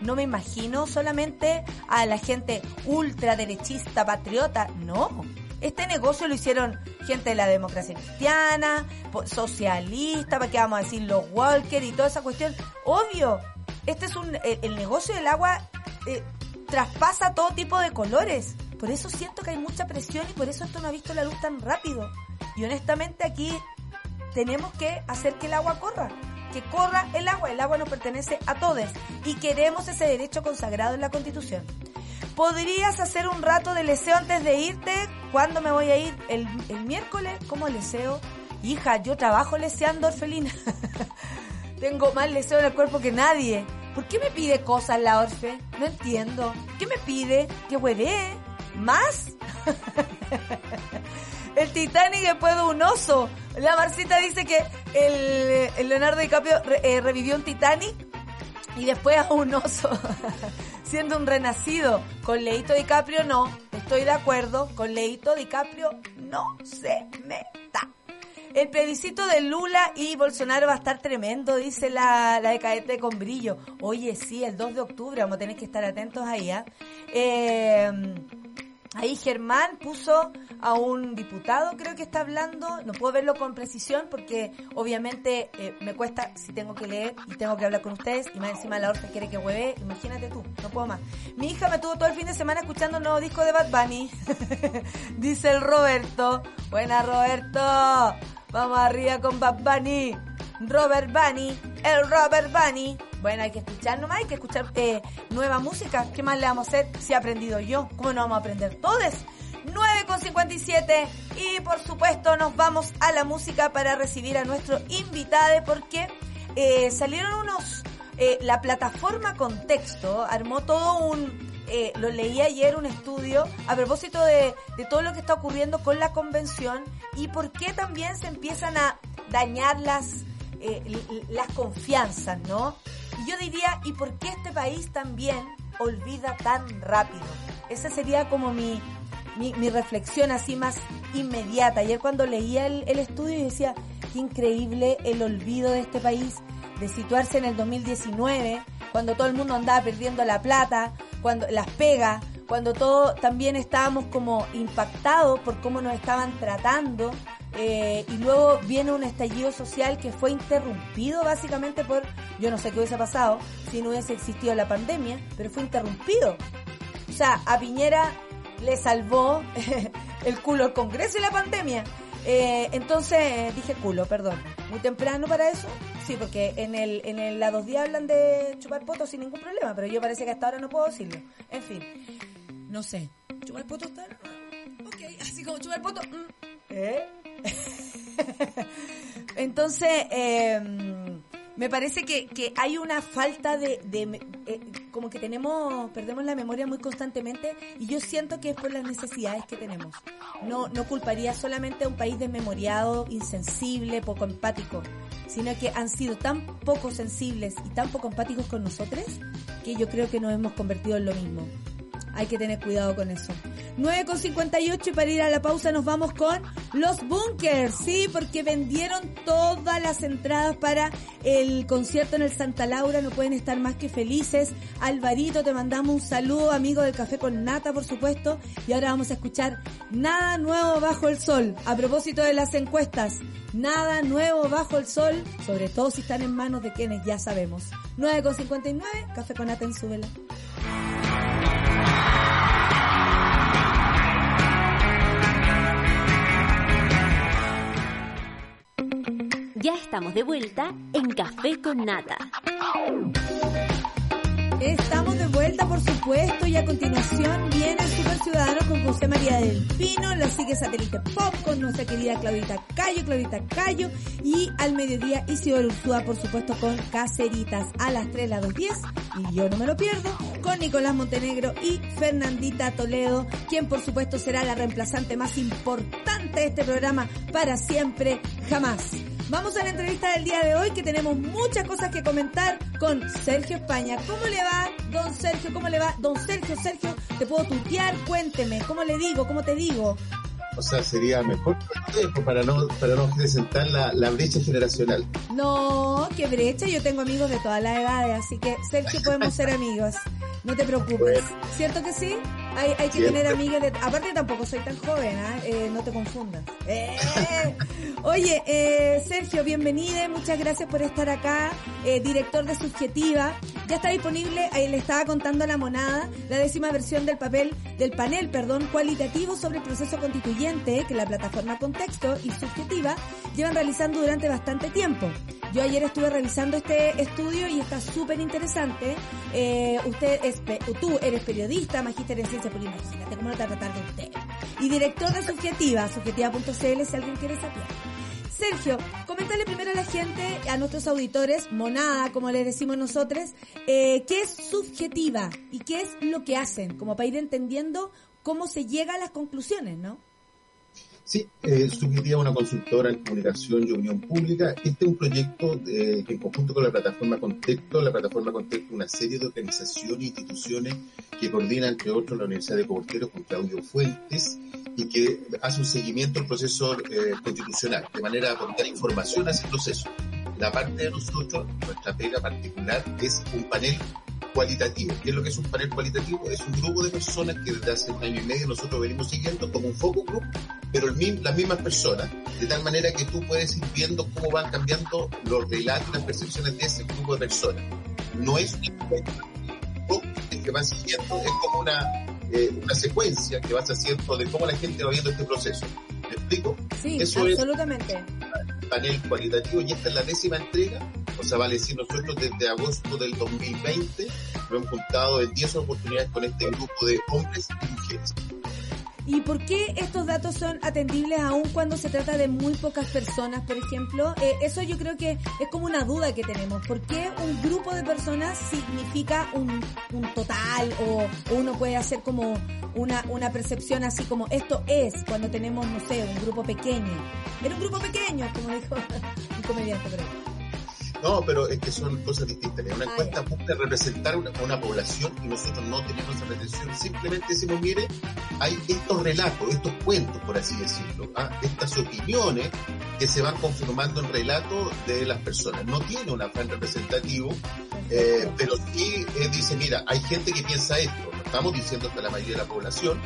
No me imagino solamente a la gente ultraderechista, patriota, no. Este negocio lo hicieron gente de la democracia cristiana, socialista, para qué vamos a decir los Walker y toda esa cuestión. Obvio, este es un, el, el negocio del agua eh, traspasa todo tipo de colores. Por eso siento que hay mucha presión y por eso esto no ha visto la luz tan rápido. Y honestamente aquí tenemos que hacer que el agua corra. Que corra el agua. El agua nos pertenece a todos. Y queremos ese derecho consagrado en la Constitución. ¿Podrías hacer un rato de leseo antes de irte? ¿Cuándo me voy a ir? ¿El, el miércoles? ¿Cómo leseo? Hija, yo trabajo leseando, Orfelina. Tengo más leseo en el cuerpo que nadie. ¿Por qué me pide cosas la Orfe? No entiendo. ¿Qué me pide? ¿Que huele? ¿Más? El Titanic después de un oso. La Marcita dice que el, Leonardo DiCaprio eh, revivió un Titanic y después a un oso. Siendo un renacido. Con Leito DiCaprio no. Estoy de acuerdo. Con Leito DiCaprio no se meta. El plebiscito de Lula y Bolsonaro va a estar tremendo, dice la, la de Caete con brillo. Oye, sí, el 2 de octubre, vamos a tener que estar atentos ahí, ¿ah? Eh, Ahí Germán puso a un diputado, creo que está hablando, no puedo verlo con precisión porque obviamente eh, me cuesta si tengo que leer y tengo que hablar con ustedes y más encima la orfe quiere que hueve, imagínate tú, no puedo más. Mi hija me tuvo todo el fin de semana escuchando un nuevo disco de Bad Bunny, dice el Roberto. Buena Roberto, vamos arriba con Bad Bunny. Robert Bunny, el Robert Bunny. Bueno, hay que escuchar nomás, hay que escuchar eh, nueva música. ¿Qué más le vamos a hacer si he aprendido yo? ¿Cómo no vamos a aprender todos? 9,57 y por supuesto nos vamos a la música para recibir a nuestro invitado porque eh, salieron unos... eh, la plataforma Contexto armó todo un... eh, lo leí ayer un estudio a propósito de, de todo lo que está ocurriendo con la convención y por qué también se empiezan a dañar las, eh, las confianzas, ¿no? Y yo diría, ¿y por qué este país también olvida tan rápido? Esa sería como mi, mi, reflexión así más inmediata. Ayer cuando leía el, estudio y decía, qué increíble el olvido de este país, de situarse en el 2019, cuando todo el mundo andaba perdiendo la plata, cuando las pega, cuando todos también estábamos como impactados por cómo nos estaban tratando, eh, y luego viene un estallido social que fue interrumpido básicamente por, yo no sé qué hubiese pasado si no hubiese existido la pandemia, pero fue interrumpido. O sea, a Piñera le salvó el culo el Congreso y la pandemia. Eh, entonces, eh, dije culo, perdón. Muy temprano para eso. Sí, porque en el, en el, la dos días hablan de chupar poto sin ningún problema, pero yo parece que hasta ahora no puedo decirlo. En fin, no sé. ¿Chupar poto está? Ok, así como chupar poto. mm. ¿Eh? Entonces, eh, me parece que, que hay una falta de, de eh, como que tenemos, perdemos la memoria muy constantemente y yo siento que es por las necesidades que tenemos. No, no culparía solamente a un país desmemoriado, insensible, poco empático, sino que han sido tan poco sensibles y tan poco empáticos con nosotros que yo creo que nos hemos convertido en lo mismo. Hay que tener cuidado con eso. 9.58 y para ir a la pausa nos vamos con los Bunkers, sí, porque vendieron todas las entradas para el concierto en el Santa Laura, no pueden estar más que felices. Alvarito, te mandamos un saludo, amigo del Café con Nata, por supuesto, y ahora vamos a escuchar Nada Nuevo Bajo el Sol. A propósito de las encuestas, Nada Nuevo Bajo el Sol, sobre todo si están en manos de quienes ya sabemos. 9.59, Café con Nata en su vela. Ya estamos de vuelta en Café con Nata. Estamos de vuelta, por supuesto, y a continuación viene el Super Ciudadano con José María del Pino, lo sigue Satélite Pop con nuestra querida Claudita Cayo, Claudita Cayo, y al mediodía Isidoro Ursúa, por supuesto, con Caceritas a las 3, las 2.10, y yo no me lo pierdo, con Nicolás Montenegro y Fernandita Toledo, quien por supuesto será la reemplazante más importante de este programa para siempre, jamás. Vamos a la entrevista del día de hoy que tenemos muchas cosas que comentar con Sergio España. ¿Cómo le va, don Sergio? ¿Cómo le va? Don Sergio, Sergio, ¿te puedo tutear? Cuénteme, ¿cómo le digo? ¿Cómo te digo? O sea, sería mejor para no, para no presentar la, la brecha generacional. No, qué brecha, yo tengo amigos de todas las edades, así que Sergio podemos ser amigos. No te preocupes. ¿Cierto que sí? Hay, hay que tener amigas de... Aparte tampoco soy tan joven, ¿ah? eh, no te confundas. Eh. Oye, eh, Sergio, bienvenido, muchas gracias por estar acá, eh, director de Subjetiva. Ya está disponible, ahí le estaba contando a la monada, la décima versión del papel, del panel, perdón, cualitativo sobre el proceso constituyente que la plataforma Contexto y Subjetiva llevan realizando durante bastante tiempo. Yo ayer estuve revisando este estudio y está súper interesante. Eh, usted es, tú eres periodista, magíster en ciencia cómo no usted. Y director de Subjetiva, subjetiva.cl si alguien quiere saber. Sergio, coméntale primero a la gente, a nuestros auditores, monada, como le decimos nosotros, eh, qué es subjetiva y qué es lo que hacen, como para ir entendiendo cómo se llega a las conclusiones, ¿no? Sí, eh, es una consultora en comunicación y opinión pública. Este es un proyecto de, que en conjunto con la plataforma Contexto, la plataforma Contexto una serie de organizaciones e instituciones que coordina, entre otros, la Universidad de Coborteros con Claudio Fuentes y que hace un seguimiento al proceso eh, constitucional, de manera de aportar información a ese proceso. La parte de nosotros, nuestra pega particular, es un panel cualitativo. ¿Qué es lo que es un panel cualitativo? Es un grupo de personas que desde hace un año y medio nosotros venimos siguiendo como un foco group, pero el, las mismas personas, de tal manera que tú puedes ir viendo cómo van cambiando los relatos y las percepciones de ese grupo de personas. No es un que vas siguiendo, es como una, eh, una secuencia que vas haciendo de cómo la gente va viendo este proceso. ¿Me explico? Sí, absolutamente. Es panel cualitativo y esta es la décima entrega o sea, vale decir, nosotros desde agosto del 2020 nos hemos juntado en 10 oportunidades con este grupo de hombres y mujeres. ¿Y por qué estos datos son atendibles aún cuando se trata de muy pocas personas, por ejemplo? Eh, eso yo creo que es como una duda que tenemos. ¿Por qué un grupo de personas significa un, un total o, uno puede hacer como una, una percepción así como esto es cuando tenemos, no un grupo pequeño? Era un grupo pequeño, como dijo un comediante, pero... No, pero es que son cosas distintas. Una encuesta busca representar una, una, población y nosotros no tenemos esa pretensión. Simplemente decimos, mire, hay estos relatos, estos cuentos, por así decirlo, ¿ah? estas opiniones que se van confirmando en relatos de las personas. No tiene un afán representativo, eh, pero sí eh, dice, mira, hay gente que piensa esto. Lo estamos diciendo hasta la mayoría de la población,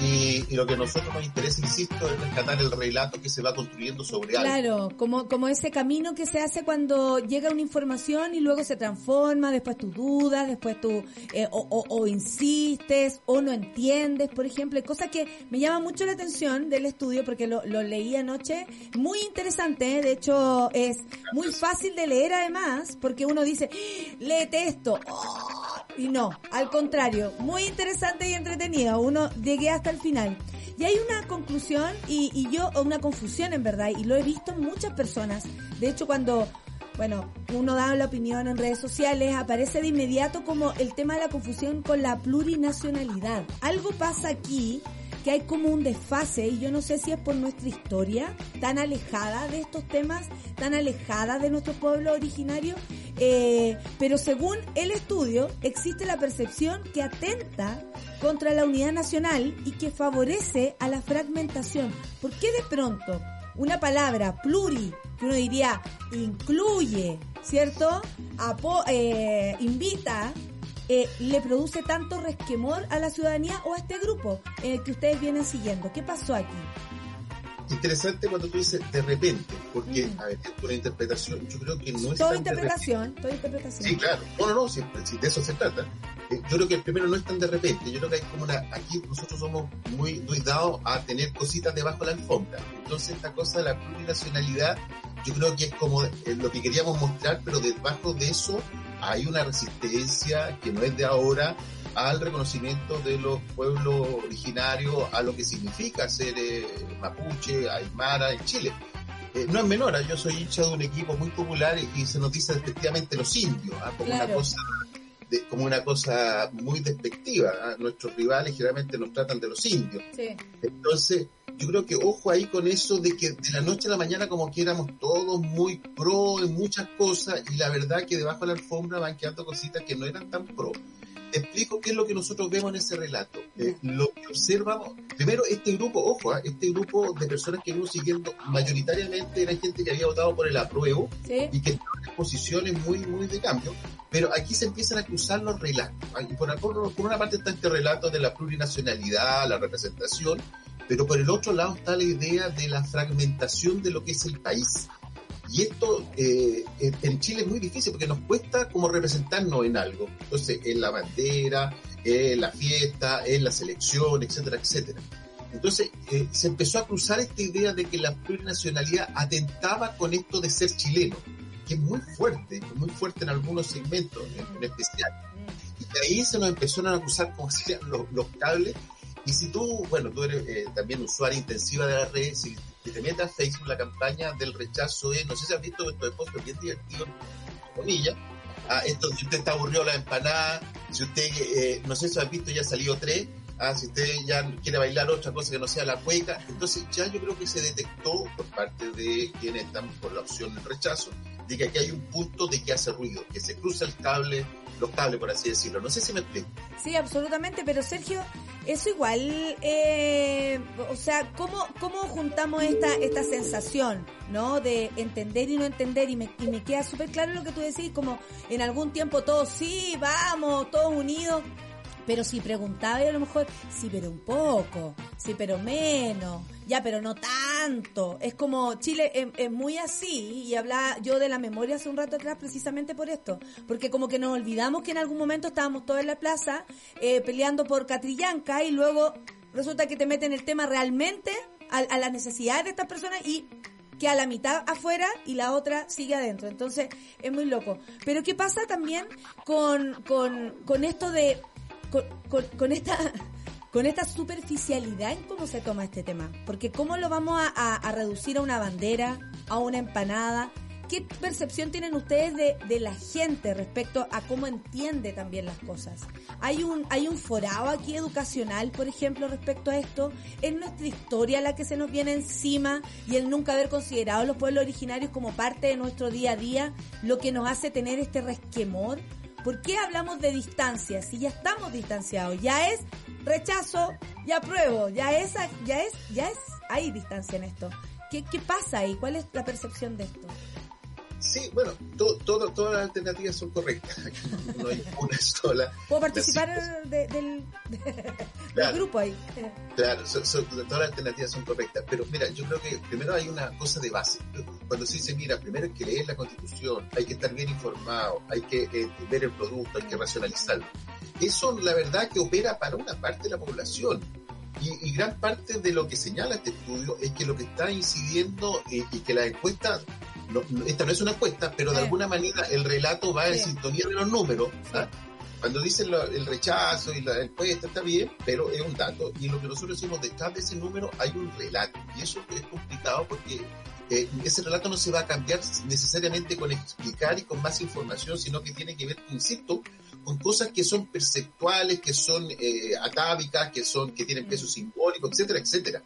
y, y, lo que a nosotros nos interesa, insisto, es rescatar el relato que se va construyendo sobre algo. Claro, como, como ese camino que se hace cuando llega una información y luego se transforma, después tú dudas, después tú eh, o, o, o, insistes o no entiendes, por ejemplo, cosa que me llama mucho la atención del estudio porque lo, lo leí anoche, muy interesante, ¿eh? de hecho es muy fácil de leer además, porque uno dice, ¡Ah! léete esto, oh, y no, al contrario, muy interesante y entretenido, uno llegué hasta el final. Y hay una conclusión y, y yo, una confusión en verdad, y lo he visto en muchas personas. De hecho, cuando, bueno, uno da la opinión en redes sociales, aparece de inmediato como el tema de la confusión con la plurinacionalidad. Algo pasa aquí que hay como un desfase y yo no sé si es por nuestra historia tan alejada de estos temas, tan alejada de nuestro pueblo originario, eh, pero según el estudio existe la percepción que atenta contra la unidad nacional y que favorece a la fragmentación. ¿Por qué de pronto una palabra pluri, que uno diría incluye, ¿cierto? Eh, invita, eh, le produce tanto resquemor a la ciudadanía o a este grupo el que ustedes vienen siguiendo? ¿Qué pasó aquí? interesante cuando tú dices de repente, porque, a ver, es una interpretación, yo creo que no es Toda interpretación, toda interpretación. Sí, claro. No, no, no, si, si de eso se trata. Eh, yo creo que el primero no es tan de repente, yo creo que hay como una, aquí nosotros somos muy, muy dados a tener cositas debajo de la alfombra. Entonces esta cosa de la plurinacionalidad, yo creo que es como lo que queríamos mostrar, pero debajo de eso hay una resistencia que no es de ahora, al reconocimiento de los pueblos originarios, a lo que significa ser eh, mapuche, aymara en Chile. Eh, no es menor, ¿eh? yo soy hincha de un equipo muy popular y, se nos dice efectivamente los indios, ¿ah? como una cosa de, como una cosa muy despectiva. ¿ah? Nuestros rivales generalmente nos tratan de los indios. Entonces, yo creo que ojo ahí con eso de que de la noche a la mañana como que éramos todos muy pro en muchas cosas y la verdad que debajo de la alfombra van quedando cositas que no eran tan pro explico qué es lo que nosotros vemos en ese relato. Eh, lo que observamos, primero este grupo, ojo, ¿ah? este grupo de personas que vimos siguiendo mayoritariamente era gente que había votado por el apruebo y que tenía posiciones muy, muy de cambio, pero aquí se empiezan a cruzar los relatos. ¿ah? Y por, por, por una parte está este relato de la plurinacionalidad, la representación, pero por el otro lado está la idea de la fragmentación de lo que es el país. Y esto eh, en Chile es muy difícil porque nos cuesta como representarnos en algo. Entonces, en la bandera, en la fiesta, en la selección, etcétera, etcétera. Entonces, eh, se empezó a cruzar esta idea de que la plurinacionalidad atentaba con esto de ser chileno, que es muy fuerte, muy fuerte en algunos segmentos en, especial. Y de ahí se nos empezaron a cruzar como si los, los cables. Y si tú, bueno, tú eres eh, también usuaria intensiva de la red, si te metas a Facebook, la campaña del rechazo es, no sé si has visto esto de post bien divertido, comillas, ah, esto, si usted está aburrido la empanada, si usted, eh, no sé si has visto, ya salió tres, ah, si usted ya quiere bailar otra cosa que no sea la cueca, entonces ya yo creo que se detectó por parte de quienes están por la opción del rechazo, de que aquí hay un punto de que hace ruido, que se cruza el cable, por así decirlo. No sé si me explico. Sí, absolutamente, pero Sergio, eso igual, eh, o sea, ¿cómo, ¿cómo juntamos esta, esta sensación, ¿no? De entender y no entender, y me, y me queda súper claro lo que tú decís, como en algún tiempo todos, sí, vamos, todos unidos, pero si preguntaba y a lo mejor, sí, pero un poco, sí, pero menos, ya, pero no tanto. Es como Chile es, muy así y hablaba yo de la memoria hace un rato atrás precisamente por esto, porque como que nos olvidamos que en algún momento estábamos todos en la plaza eh, peleando por Catrillanca y luego resulta que te meten el tema realmente a, las necesidades de estas personas y que a la mitad afuera y la otra sigue adentro. Entonces, es muy loco. Pero ¿qué pasa también con, con, con esto de con, con, esta con esta superficialidad en cómo se toma este tema. Porque cómo lo vamos a, reducir a una bandera, a una empanada. ¿Qué percepción tienen ustedes de, de, la gente respecto a cómo entiende también las cosas? ¿Hay un, hay un forado aquí educacional, por ejemplo, respecto a esto? ¿Es nuestra historia la que se nos viene encima y el nunca haber considerado a los pueblos originarios como parte de nuestro día a día lo que nos hace tener este resquemor? ¿Por qué hablamos de distancia? Si ya estamos distanciados, ya es rechazo y apruebo, ya es, ya es, ya es, hay distancia en esto. ¿Qué, qué pasa ahí? ¿Cuál es la percepción de esto? Sí, bueno, todas las alternativas son correctas. No, hay una sola. ¿Puedo participar del, grupo ahí? Claro, todas las alternativas son correctas. Pero mira, yo creo que primero hay una cosa de base. Cuando se dice, mira, primero hay que leer la constitución, hay que estar bien informado, hay que eh, ver el producto, hay que racionalizarlo. Eso, la verdad, que opera para una parte de la población. Y, y, gran parte de lo que señala este estudio es que lo que está incidiendo eh, y que la encuesta esta no es una encuesta, pero de alguna manera el relato va en sintonía de los números. ¿ah? Cuando dicen el rechazo y la encuesta está bien, pero es un dato. Y lo que nosotros decimos, detrás de ese número hay un relato. Y eso es complicado porque eh, ese relato no se va a cambiar necesariamente con explicar y con más información, sino que tiene que ver, insisto, con cosas que son perceptuales, que son eh, atávicas, que son, que tienen peso simbólico, etcétera, etcétera.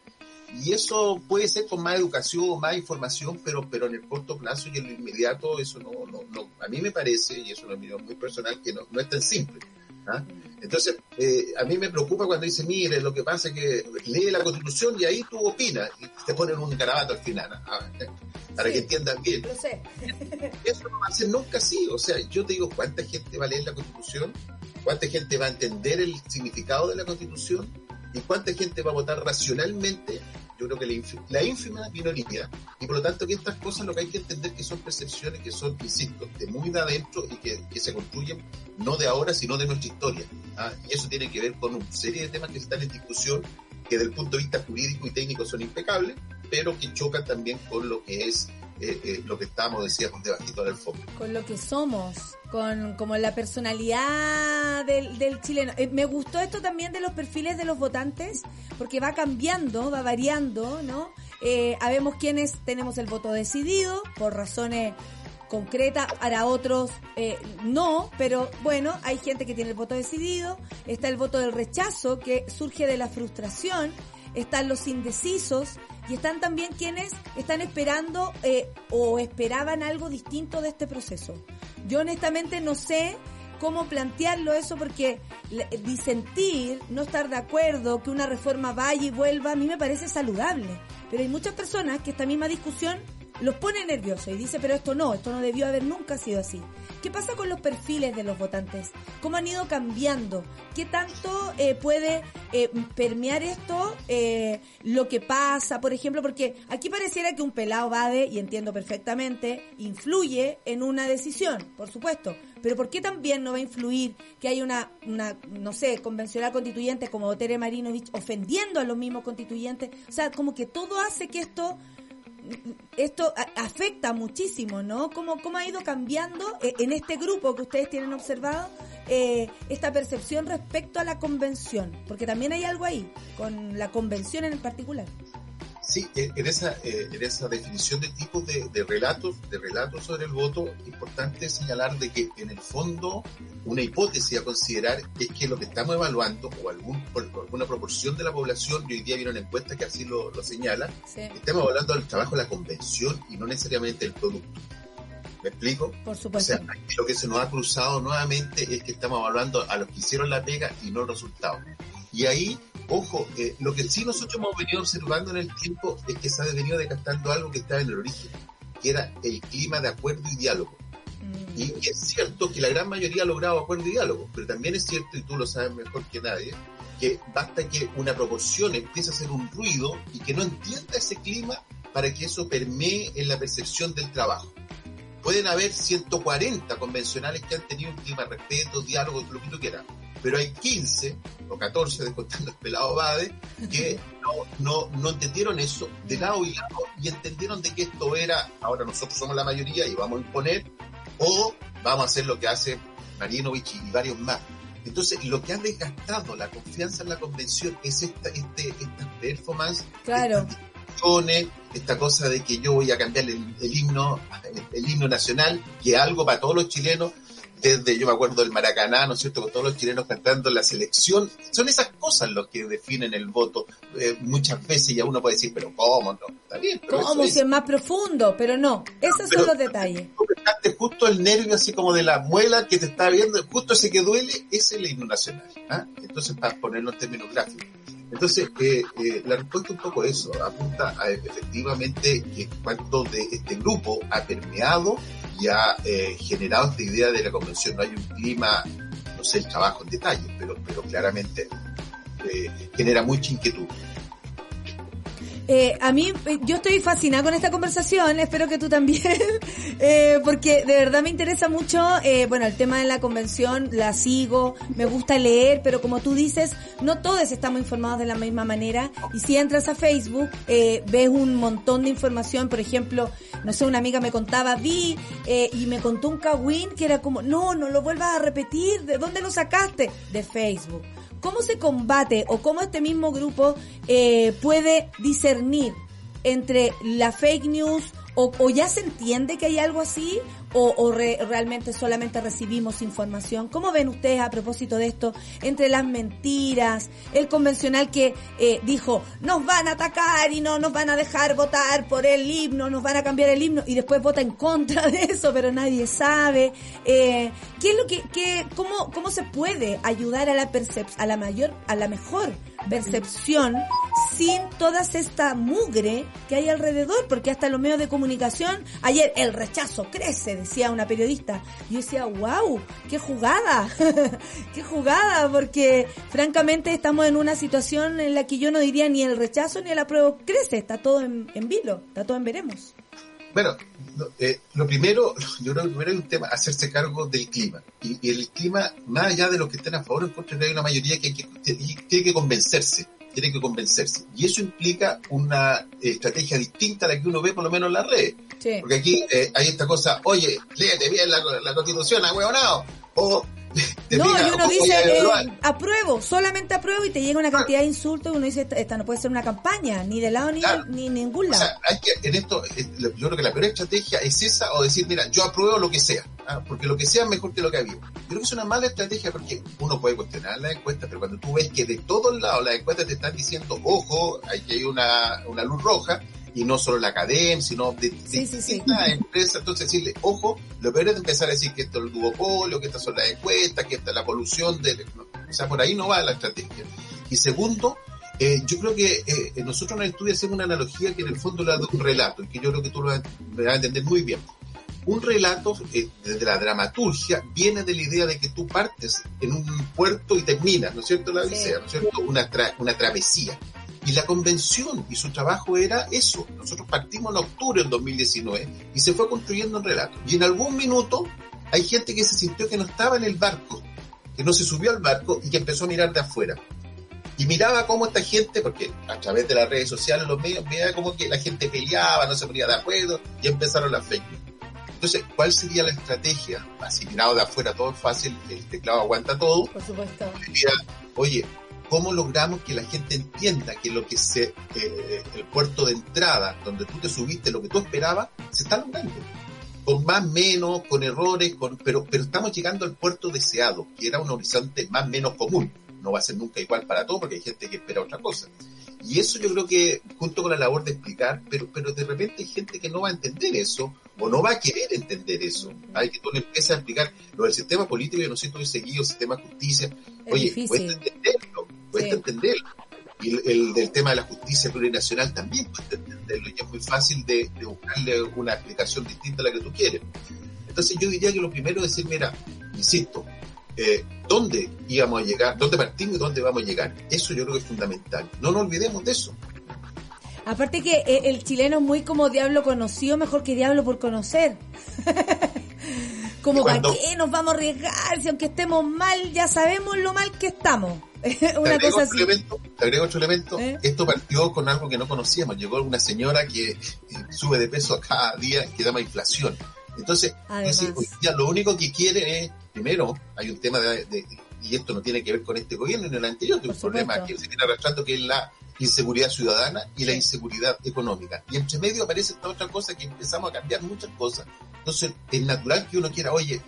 Y eso puede ser con más educación, más información, pero, pero en el corto plazo y en lo inmediato eso no, no, no, a mí me parece, y eso es una opinión muy personal, que no, no es tan simple. ¿ah? Entonces, eh, a mí me preocupa cuando dice, mire, lo que pasa es que lee la constitución y ahí tú opinas y te ponen un garabato al final, ah, para que entiendan bien. Lo sé. Eso no va a ser nunca así. O sea, yo te digo, ¿cuánta gente va a leer la constitución? ¿Cuánta gente va a entender el significado de la constitución? ¿Y cuánta gente va a votar racionalmente yo creo que la, ínfima, la ínfima minoría. Y por lo tanto que estas cosas lo que hay que entender que son percepciones que son, insisto, de muy de adentro y que, se construyen no de ahora, sino de nuestra historia. ¿ah? Y eso tiene que ver con una serie de temas que están en discusión que desde el punto de vista jurídico y técnico son impecables, pero que chocan también con lo que es eh, eh, lo que estamos, decíamos, debajito del fondo. Con lo que somos, con como la personalidad del, del chileno. Eh, me gustó esto también de los perfiles de los votantes, porque va cambiando, va variando, ¿no? Eh, habemos quienes tenemos el voto decidido por razones concretas, para otros eh, no, pero bueno, hay gente que tiene el voto decidido, está el voto del rechazo que surge de la frustración, están los indecisos y están también quienes están esperando eh, o esperaban algo distinto de este proceso. Yo honestamente no sé cómo plantearlo eso porque disentir, no estar de acuerdo, que una reforma vaya y vuelva, a mí me parece saludable. Pero hay muchas personas que esta misma discusión los pone nerviosos y dice, pero esto no, esto no debió haber nunca sido así. ¿Qué pasa con los perfiles de los votantes? ¿Cómo han ido cambiando? ¿Qué tanto eh, puede eh, permear esto eh, lo que pasa, por ejemplo? Porque aquí pareciera que un pelado vade, y entiendo perfectamente, influye en una decisión, por supuesto. Pero ¿por qué también no va a influir que hay una, una no sé, convencional constituyente como Tere Marinovich ofendiendo a los mismos constituyentes? O sea, como que todo hace que esto esto afecta muchísimo, ¿no? ¿Cómo, cómo ha ido cambiando eh, en este grupo que ustedes tienen observado eh, esta percepción respecto a la convención? Porque también hay algo ahí, con la convención en particular. Sí, en esa, eh, en esa definición de tipos de, de relatos, de relatos sobre el voto, es importante señalar de que en el fondo una hipótesis a considerar es que lo que estamos evaluando, o algún, alguna proporción de la población, y hoy día viene una encuesta que así lo, lo señala, Sí, estamos hablando del trabajo de la convención y no necesariamente del producto. ¿Me explico? por O supuesto. sea, lo que se nos ha cruzado nuevamente es que estamos hablando a los que hicieron la pega y no el resultado. Y ahí, ojo, eh, lo que sí nosotros hemos venido observando en el tiempo es que se ha venido decantando algo que estaba en el origen, que era el clima de acuerdo y diálogo. Mm, Y, y es cierto que la gran mayoría ha logrado acuerdo y diálogo, pero también es cierto, y tú lo sabes mejor que nadie, que basta que una proporción empiece a hacer un ruido y que no entienda ese clima para que eso permee en la percepción del trabajo. Pueden haber 140 convencionales que han tenido un clima de respeto, diálogo, lo que tú quieras, pero hay 15 o 14, descontando el pelado Bade, que no, no, no entendieron eso de lado y lado y entendieron de que esto era, ahora nosotros somos la mayoría y vamos a imponer, o vamos a hacer lo que hace Marinovich y varios más. Entonces, lo que ha desgastado la confianza en la convención es esta, este, esta performance, Claro. Esta cosa de que yo voy a cambiar el, el himno, el, el himno nacional, que es algo para todos los chilenos, desde, yo me acuerdo del Maracaná, ¿no es cierto?, con todos los chilenos cantando la selección, son esas cosas los que definen el voto eh, muchas veces, y a uno puede decir, pero ¿cómo no? Está bien, pero ¿Cómo si es más profundo? Pero no, esos Pero- son los detalles. justo el nervio así como de la muela que te está viendo, justo ese que duele, ese es el himno nacional. ¿ah? Entonces, para ponerlo en términos gráficos. Entonces, eh, eh, la respuesta un poco eso, apunta a efectivamente que cuánto de este grupo ha permeado y ha eh, generado esta idea de la convención. No hay un clima, no sé el trabajo en detalle, pero, pero claramente eh, genera mucha inquietud. Eh, a mí, eh, yo estoy fascinada con esta conversación, espero que tú también, eh, porque de verdad me interesa mucho, eh, bueno, el tema de la convención, la sigo, me gusta leer, pero como tú dices, no todos estamos informados de la misma manera, y si entras a Facebook, eh, ves un montón de información, por ejemplo, no sé, una amiga me contaba, vi, eh, y me contó un cagüín que era como, no, no lo vuelvas a repetir, ¿de dónde lo sacaste? De Facebook. ¿Cómo se combate o cómo este mismo grupo eh, puede discernir entre la fake news o, o ya se entiende que hay algo así o, re- realmente solamente recibimos información. ¿Cómo ven ustedes a propósito de esto? Entre las mentiras, el convencional que eh, dijo, nos van a atacar y no nos van a dejar votar por el himno, nos van a cambiar el himno y después vota en contra de eso, pero nadie sabe. Eh, ¿Qué es lo que, qué, cómo, cómo se puede ayudar a la percep a la mayor, a la mejor percepción sin toda esta mugre que hay alrededor? Porque hasta los medios de comunicación, ayer el rechazo crece, decía una periodista. Yo decía, wow, qué jugada, qué jugada, porque francamente estamos en una situación en la que yo no diría ni el rechazo ni el apruebo crece, está todo en, en vilo, está todo en veremos. Bueno, lo, eh, lo primero, yo creo que primero hay un tema, hacerse cargo del clima. Y, el clima, más allá de los que estén a favor o en contra, hay una mayoría que, hay que tiene que convencerse, tiene que convencerse. Y eso implica una estrategia distinta a la que uno ve por lo menos en las redes. Sí. Porque aquí eh, hay esta cosa, oye, léete bien la, la constitución, ahueonado. O te No, y uno o, dice, eh, apruebo, solamente apruebo y te llega una cantidad de insultos y uno dice, esta, no puede ser una campaña, ni de lado ni, Claro. ni ningún O lado. sea, hay que, en esto, eh, yo creo que la peor estrategia es esa o decir, mira, yo apruebo lo que sea, ¿ah? porque lo que sea es mejor que lo que había. Yo creo que es una mala estrategia porque uno puede cuestionar la encuesta, pero cuando tú ves que de todos lados las encuestas te están diciendo, ojo, aquí hay una, una luz roja, y no solo la academia, sino de, de Sí, sí, sí. distintas empresas, entonces decirle, ojo, lo peor es empezar a decir que esto es el duopolio, que estas son las encuestas, que esta es la polución, de, no, o sea, por ahí no va la estrategia. Y segundo, eh, yo creo que eh, nosotros en el estudio hacemos una analogía que en el fondo la de un relato, y que yo creo que tú lo vas, a entender muy bien. Un relato, eh, desde la dramaturgia, viene de la idea de que tú partes en un puerto y terminas, ¿no es cierto? La Sí. odisea, ¿no es cierto? Una, tra- una travesía. Y la convención y su trabajo era eso. Nosotros partimos en octubre del 2019 y se fue construyendo un relato. Y en algún minuto hay gente que se sintió que no estaba en el barco, que no se subió al barco y que empezó a mirar de afuera. Y miraba cómo esta gente, porque a través de las redes sociales, los medios, miraba como que la gente peleaba, no se ponía de acuerdo y empezaron las fake news. Entonces, ¿cuál sería la estrategia? Así mirado de afuera todo es fácil, el teclado aguanta todo. Por supuesto. Sería, oye, ¿cómo logramos que la gente entienda que lo que se, eh, el puerto de entrada, donde tú te subiste, lo que tú esperabas, se está logrando? Con más, menos, con errores, con, pero, pero estamos llegando al puerto deseado, que era un horizonte más, menos común. No va a ser nunca igual para todos, porque hay gente que espera otra cosa. Y eso yo creo que, junto con la labor de explicar, pero, pero de repente hay gente que no va a entender eso, o no va a querer entender eso. Hay que tú le empiezas a explicar lo del sistema político, yo no sé, he seguido el sistema de justicia. Es Oye, difícil. cuesta entenderlo, cuesta Sí. entenderlo. Y el, el del tema de la justicia plurinacional también cuesta entenderlo, y es muy fácil de, de buscarle una explicación distinta a la que tú quieres. Entonces yo diría que lo primero es decir, mira, insisto, eh, ¿dónde íbamos a llegar? ¿Dónde partimos y dónde vamos a llegar? Eso yo creo que es fundamental. No nos olvidemos de eso. Aparte que eh, el chileno es muy como diablo conocido, mejor que diablo por conocer. como cuando- para qué nos vamos a arriesgar si aunque estemos mal, ya sabemos lo mal que estamos. Una cosa otro así. elemento, te agrego otro elemento. ¿Eh? Esto partió con algo que no conocíamos. Llegó una señora que eh, sube de peso cada día que llama inflación. Entonces, día lo único que quiere es, primero, hay un tema de, de- y esto no tiene que ver con este gobierno ni el anterior, de un problema que se viene arrastrando que es la inseguridad ciudadana y la inseguridad económica. Y entre medio aparece esta otra cosa que empezamos a cambiar muchas cosas. Entonces, es natural que uno quiera, oye,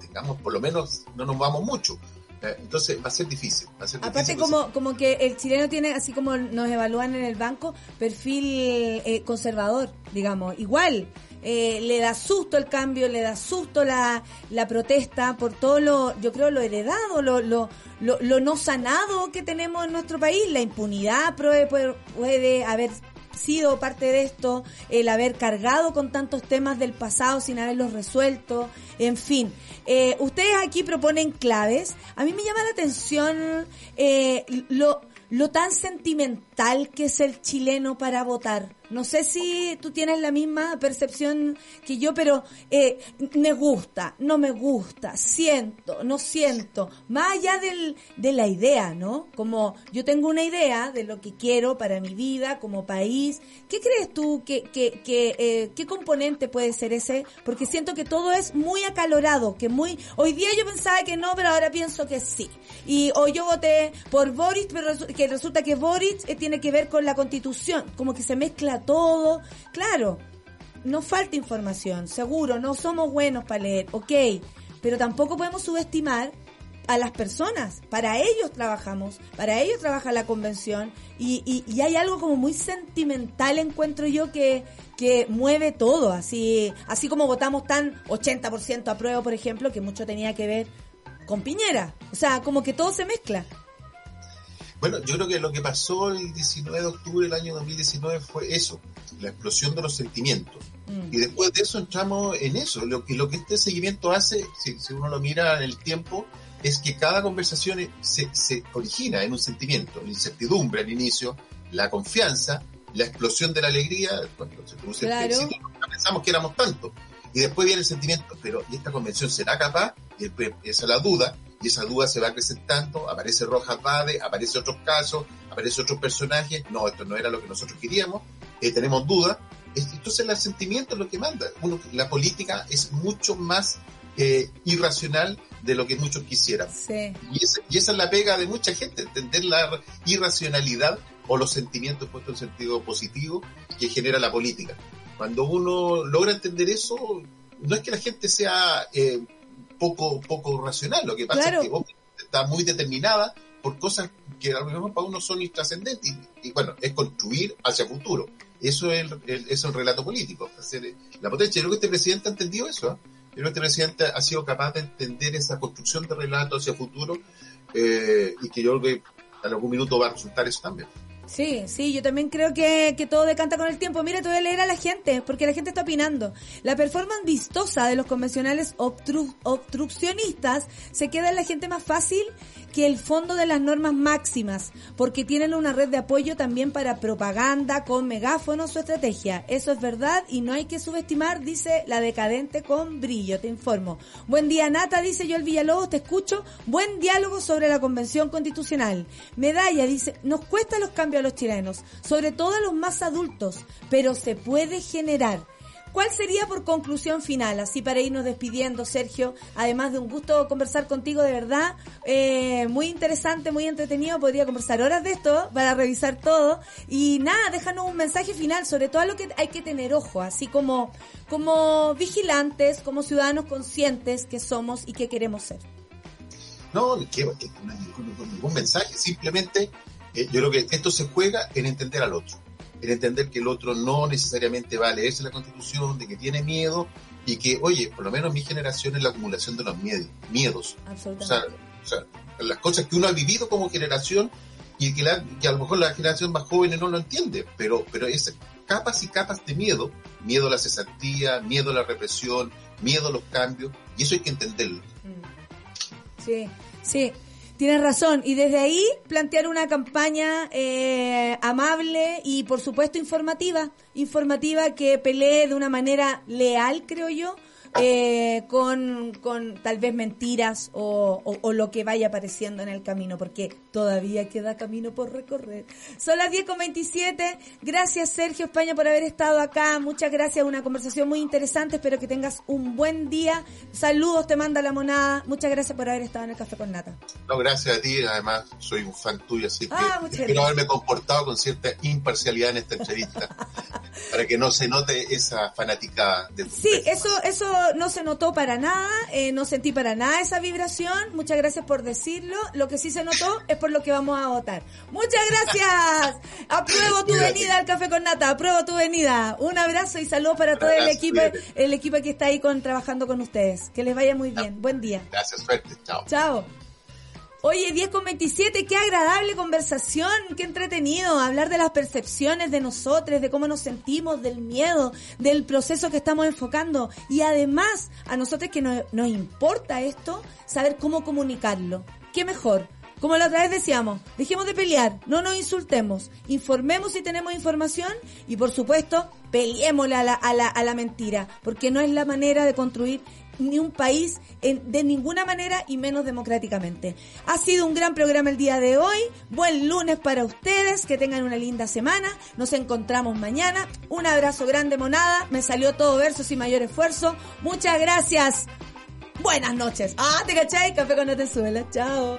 tengamos por lo menos, no nos vamos mucho. Eh, Entonces va a ser difícil. Va a ser Aparte difícil, como, como que el chileno tiene, así como nos evalúan en el banco, perfil eh, conservador, digamos, igual. Eh, le da susto el cambio, le da susto la, la protesta por todo lo, yo creo, lo heredado, lo, lo, lo, lo no sanado que tenemos en nuestro país. La impunidad puede, puede, puede haber sido parte de esto, el haber cargado con tantos temas del pasado sin haberlos resuelto, en fin. Eh, ustedes aquí proponen claves. A mí me llama la atención eh, lo, lo tan sentimental que es el chileno para votar. No sé si tú tienes la misma percepción que yo, pero eh, me gusta, no me gusta, siento, no siento. Más allá del, de la idea, ¿no? Como yo tengo una idea de lo que quiero para mi vida como país. ¿Qué crees tú que, que, que eh, qué componente puede ser ese? Porque siento que todo es muy acalorado, que muy... Hoy día yo pensaba que no, pero ahora pienso que sí. Y hoy yo voté por Boris, pero que resulta que Boris eh, tiene que ver con la constitución. Como que se mezcla todo. Claro, nos falta información, seguro, no somos buenos para leer, ok, pero tampoco podemos subestimar a las personas. Para ellos trabajamos, para ellos trabaja la convención y, y, hay algo como muy sentimental, encuentro yo, que, que mueve todo. Así, así como votamos tan 80% a prueba, por ejemplo, que mucho tenía que ver con Piñera. O sea, como que todo se mezcla. Bueno, yo creo que lo que pasó el 19 de octubre del año 2019 fue eso, la explosión de los sentimientos. Mm. Y después de eso entramos en eso. Lo que, lo que este seguimiento hace, si, si uno lo mira en el tiempo, es que cada conversación se, se origina en un sentimiento, la incertidumbre al inicio, la confianza, la explosión de la alegría, cuando se produce Claro. el éxito, pensamos que éramos tantos. Y después viene el sentimiento, pero ¿y esta convención será capaz? Y después empieza la duda, y esa duda se va acrecentando, aparece Rojas Bade, aparece otros casos, aparece otros personajes, no, esto no era lo que nosotros queríamos, eh, tenemos dudas, Es- entonces el sentimiento es lo que manda. Uno, la política es mucho más eh, irracional de lo que muchos quisieran. Sí. Y esa, y esa es la pega de mucha gente, entender la irracionalidad o los sentimientos puestos en sentido positivo que genera la política. Cuando uno logra entender eso, no es que la gente sea eh, poco, poco racional, lo que pasa Claro. es que obviamente está muy determinada por cosas que a lo mejor para uno son intrascendentes y, y, bueno, es construir hacia futuro. Eso es el, es el relato político, hacer la potencia. Yo creo que este presidente ha entendido eso. ¿eh? Yo creo que este presidente ha sido capaz de entender esa construcción de relato hacia futuro eh, y que yo creo que en algún minuto va a resultar eso también. Sí, sí, yo también creo que, que todo decanta con el tiempo. Mira, te voy a leer a la gente, porque la gente está opinando. La performance vistosa de los convencionales obtru- obstruccionistas se queda en la gente más fácil que el fondo de las normas máximas, porque tienen una red de apoyo también para propaganda con megáfonos o estrategia. Eso es verdad y no hay que subestimar, dice la decadente con brillo, te informo. Buen día, Nata, dice Joel Villalobos, te escucho. Buen diálogo sobre la convención constitucional. Medalla dice, nos cuesta los cambios a los chilenos, sobre todo a los más adultos, pero se puede generar. ¿Cuál sería por conclusión final? Así para irnos despidiendo, Sergio. Además de un gusto conversar contigo, de verdad. eh, muy interesante, muy entretenido. Podría conversar horas de esto para revisar todo. Y nada, déjanos un mensaje final sobre todo a lo que hay que tener ojo. Así como, como vigilantes, como ciudadanos conscientes que somos y que queremos ser. No, que, que no ningún mensaje, simplemente eh, yo creo que esto se juega en entender al otro, en entender que el otro no necesariamente va a leerse la constitución, de que tiene miedo y que, oye, por lo menos mi generación es la acumulación de los miedos, miedos, o sea, Absolutamente. o sea, las cosas que uno ha vivido como generación y que, la- que a lo mejor la generación más joven no lo entiende, pero, pero es capas y capas de miedo, miedo a la cesantía, miedo a la represión, miedo a los cambios, y eso hay que entenderlo. Sí, sí, tienes razón. Y desde ahí plantear una campaña eh, amable y por supuesto informativa, informativa que pelee de una manera leal, creo yo. Eh, con, con tal vez mentiras o, o- o lo que vaya apareciendo en el camino, porque todavía queda camino por recorrer. Son las 10 con 27. Gracias Sergio España por haber estado acá. Muchas gracias, una conversación muy interesante. Espero que tengas un buen día. Saludos, te manda la monada. Muchas gracias por haber estado en el Café con Nata. No, gracias a ti, además soy un fan tuyo, así que Ah, muchas espero haberme comportado con cierta imparcialidad en esta entrevista, para que no se note esa fanática de tu Sí, eso, eso no se notó para nada, eh, no sentí para nada esa vibración. Muchas gracias por decirlo. Lo que sí se notó es por lo que vamos a votar. Muchas gracias. Apruebo tu venida al café con nata. Apruebo tu venida. Un abrazo y saludos para todo el equipo, el equipo que está ahí con trabajando con ustedes. Que les vaya muy bien. Buen día. Gracias, suerte, chao. Chao. Oye, 10 con 27, qué agradable conversación, qué entretenido hablar de las percepciones de nosotros, de cómo nos sentimos, del miedo, del proceso que estamos enfocando y además a nosotros que nos, importa esto, saber cómo comunicarlo. ¿Qué mejor? Como la otra vez decíamos, dejemos de pelear, no nos insultemos, informemos si tenemos información y por supuesto peleémosle a la, a la, a la mentira, porque no es la manera de construir ni un país en- de ninguna manera y menos democráticamente. Ha sido un gran programa el día de hoy. Buen lunes para ustedes. Que tengan una linda semana. Nos encontramos mañana. Un abrazo grande, monada. Me salió todo verso sin mayor esfuerzo. Muchas gracias. Buenas noches. Ah, te cachai. Café con Venezuela. Chao.